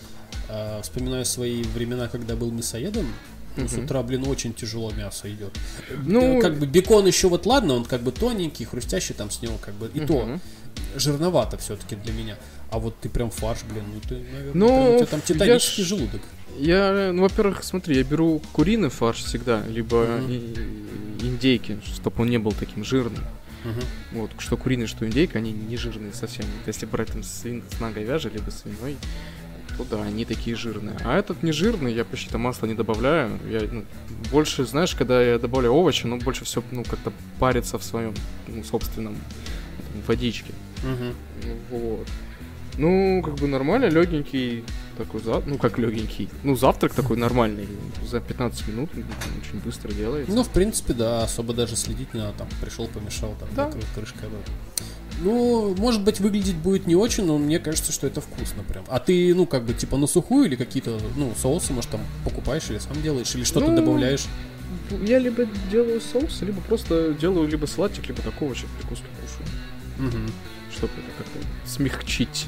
э, вспоминаю свои времена, когда был мясоедом. Угу. С утра, блин, очень тяжело мясо идет. Ну, как бы бекон еще вот ладно, он как бы тоненький, хрустящий там с него как бы и угу. то жирновато все-таки для меня. А вот ты прям фарш, блин, ну ты, наверное, ну, у тебя там титанический я желудок. Я, ну, во-первых, смотри, я беру куриный фарш всегда, либо uh-huh. индейки, чтобы он не был таким жирным. Uh-huh. Вот, что куриный, что индейка, они не жирные совсем. Если брать там свин, с говяжий, либо свиной, то да, они такие жирные. А этот не жирный, я почти там масло не добавляю. Я ну, больше, знаешь, когда я добавляю овощи, ну, больше все, ну, как-то парится в своем ну, собственном там, водичке. Угу. Вот. Ну, как бы нормально, легенький такой за... Ну, как легенький. Ну, завтрак такой нормальный. За 15 минут очень быстро делается. Ну, в принципе, да, особо даже следить не надо. Там пришел, помешал, там да. крышка. Да. Ну, может быть, выглядеть будет не очень, но мне кажется, что это вкусно прям. А ты, ну, как бы, типа, на сухую или какие-то, ну, соусы, может, там покупаешь или сам делаешь, или что-то ну, добавляешь? Я либо делаю соус, либо просто делаю либо салатик, либо такого овощи вкусно кушаю. Угу чтобы это как-то смягчить.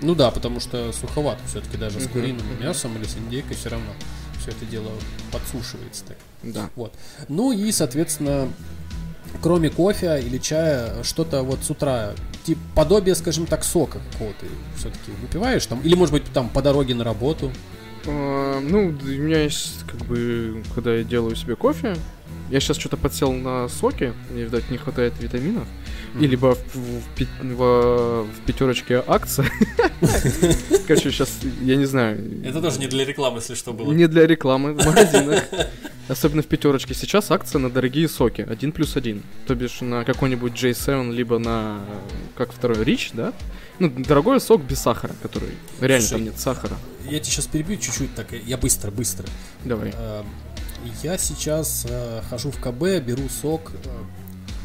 Ну да, потому что суховато все-таки даже с куриным мясом или с индейкой все равно все это дело подсушивается так. Да. Вот. Ну и, соответственно, кроме кофе или чая, что-то вот с утра, типа подобие, скажем так, сока какого-то все-таки выпиваешь там? Или, может быть, там по дороге на работу? А, ну, у меня есть, как бы, когда я делаю себе кофе, я сейчас что-то подсел на соки, мне, видать, не хватает витаминов. Mm. И либо в, в, в, в пятерочке акция. Короче, сейчас, я не знаю. Это тоже не для рекламы, если что было. Не для рекламы в магазинах. Особенно в пятерочке. Сейчас акция на дорогие соки. Один плюс один. То бишь на какой-нибудь J7, либо на, как второй, Rich, да? Ну, дорогой сок без сахара, который реально Слушай, там нет сахара. Я тебя сейчас перебью чуть-чуть, так я быстро, быстро. Давай. Я сейчас э, хожу в КБ, беру сок э,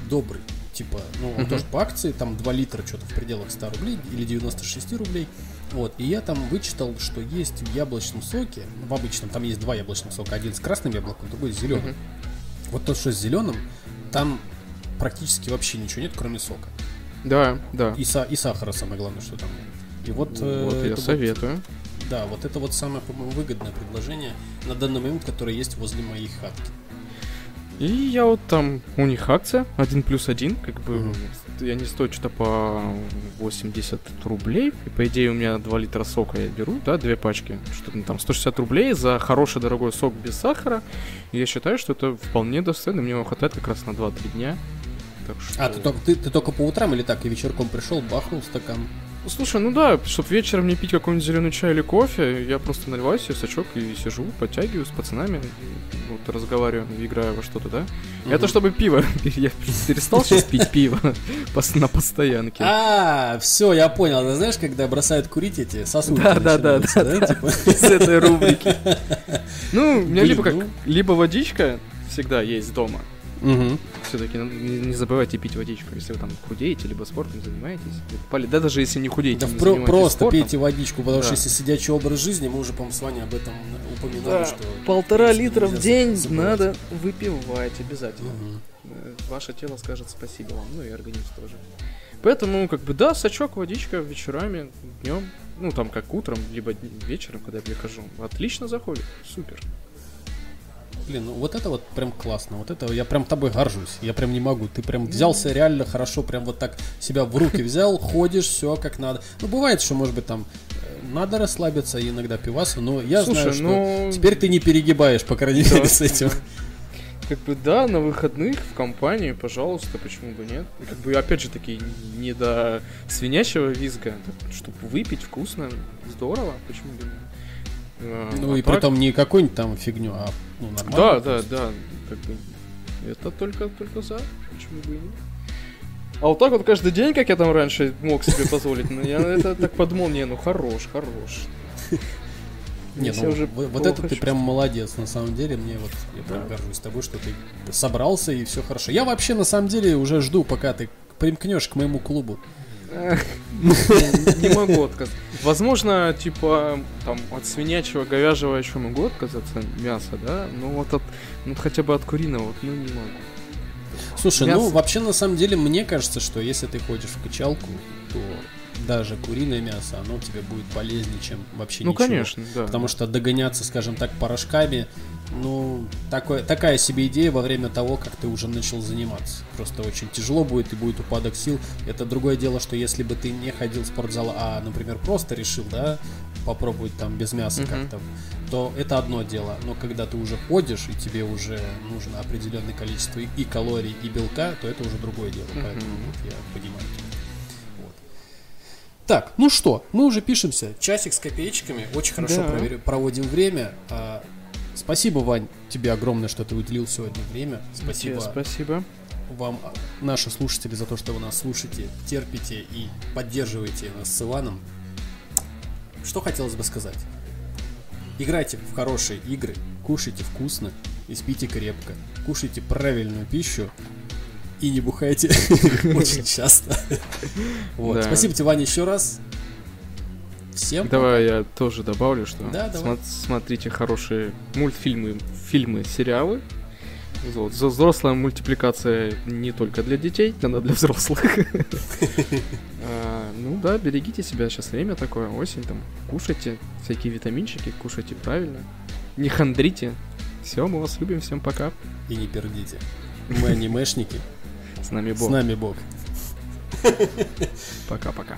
добрый. типа, ну, он Мгм. тоже по акции, там 2 литра что-то в пределах 100 рублей или 96 рублей. Вот, и я там вычитал, что есть в яблочном соке, в обычном, там есть два яблочных сока, один с красным яблоком, другой с зеленым. Мгм. Вот тот, что с зеленым, там практически вообще ничего нет, кроме сока. Да, да. И, са- и сахара, самое главное, что там. И вот, э, Вот я это вот- советую. Да, вот это вот самое, по-моему, выгодное предложение на данный момент, которое есть возле моей хатки. И я вот там, у них акция, один плюс один, как бы, Мгм. и они стоят что-то по 80 рублей, и по идее у меня 2 литра сока я беру, да, две пачки, что-то там 160 рублей за хороший дорогой сок без сахара, и я считаю, что это вполне достойно, мне его хватает как раз на 2-3 дня. Так что... А, ты, ты, ты только по утрам или так? И вечерком пришел, бахнул стакан. Слушай, ну да, чтобы вечером не пить какой-нибудь зеленый чай или кофе, я просто наливаю себе сачок и сижу, подтягиваю с пацанами, вот разговариваю, играю во что-то, да. Это Мгм. чтобы пиво. Я перестал сейчас пить пиво на постоянке. А, все, я понял. Знаешь, когда бросают курить эти сосудики Да, да, да, да, да. Типа, этой рубрики. Ну, у меня либо как ну. либо водичка всегда есть дома. Мгм. Все-таки не, не забывайте пить водичку, если вы там худеете, либо спортом занимаетесь. Поле- Да даже если не худеете, Да не про- просто спортом. пейте водичку, потому Да. что если сидячий образ жизни, мы уже, по-моему, с вами об этом упоминали, Да, что... полтора литра в день забывать. надо выпивать обязательно. Э, Ваше тело скажет спасибо вам, ну и организм тоже. Поэтому, как бы, да, сачок, водичка вечерами, днем, ну там как утром, либо вечером, когда я прихожу, отлично заходит, супер. Блин, ну вот это вот прям классно. Вот это я прям тобой горжусь. Я прям не могу. Ты прям взялся реально хорошо, прям вот так себя в руки взял, ходишь, все как надо. Ну, бывает, что, может быть, там э, надо расслабиться и иногда пиваса, но я Слушай, знаю, что ну- теперь ты не перегибаешь, по крайней Да, мере, с этим. Как бы, да, на выходных в компании, пожалуйста, почему бы нет. Как бы, опять же таки, не до свинячего визга, чтобы выпить вкусно, здорово, почему бы нет. А, Ну а и так- при том не какую-нибудь там фигню, а ну, Да, нормально. да, да, как бы, это только, только за, почему бы и нет. А вот так вот каждый день, как я там раньше мог себе позволить, ну я это так подумал, не, ну хорош, хорош. Не, ну, уже вот, это ты прям молодец, на самом деле, мне вот, я прям Да. горжусь тобой, что ты собрался и все хорошо. Я вообще, на самом деле, уже жду, пока ты примкнешь к моему клубу. Эх, Не могу отказаться. Возможно, типа, там, от свинячего, говяжьего еще могу отказаться мяса, да? Но вот от, ну, хотя бы от куриного, вот, ну, не могу. Слушай, ну Мясо. вообще на самом деле мне кажется, что если ты ходишь в качалку, то даже куриное мясо, оно тебе будет полезнее, чем вообще Ну, ничего. конечно, да. Потому что догоняться, скажем так, порошками, ну, такое, такая себе идея во время того, как ты уже начал заниматься. Просто очень тяжело будет и будет упадок сил. Это другое дело, что если бы ты не ходил в спортзал, а, например, просто решил, да, попробовать там без мяса Мгм. как-то, то это одно дело. Но когда ты уже ходишь, и тебе уже нужно определенное количество и, калорий, и белка, то это уже другое дело. Мгм. Поэтому вот я понимаю. Так, ну что, мы уже пишемся. Часик с копеечками. Очень хорошо Да. проводим время. А, спасибо, Вань, тебе огромное, что ты уделил сегодня время. Спасибо Тебе спасибо. вам, а, наши слушатели, за то, что вы нас слушаете, терпите и поддерживаете нас с Иваном. Что хотелось бы сказать? Играйте в хорошие игры, кушайте вкусно и спите крепко. Кушайте правильную пищу и не бухайте очень часто. Вот. Спасибо тебе, Ваня, еще раз. Всем Давай я тоже добавлю, что Да, смо- смотрите хорошие мультфильмы, фильмы, сериалы. Вот. Взрослая мультипликация не только для детей, она для взрослых. А, Ну да, берегите себя, сейчас время такое, осень там. Кушайте всякие витаминчики, кушайте правильно. Не хандрите. Все, мы вас любим, всем пока. пока. И не пердите. Мы анимешники. С нами С Бог. нами Бог. Пока-пока.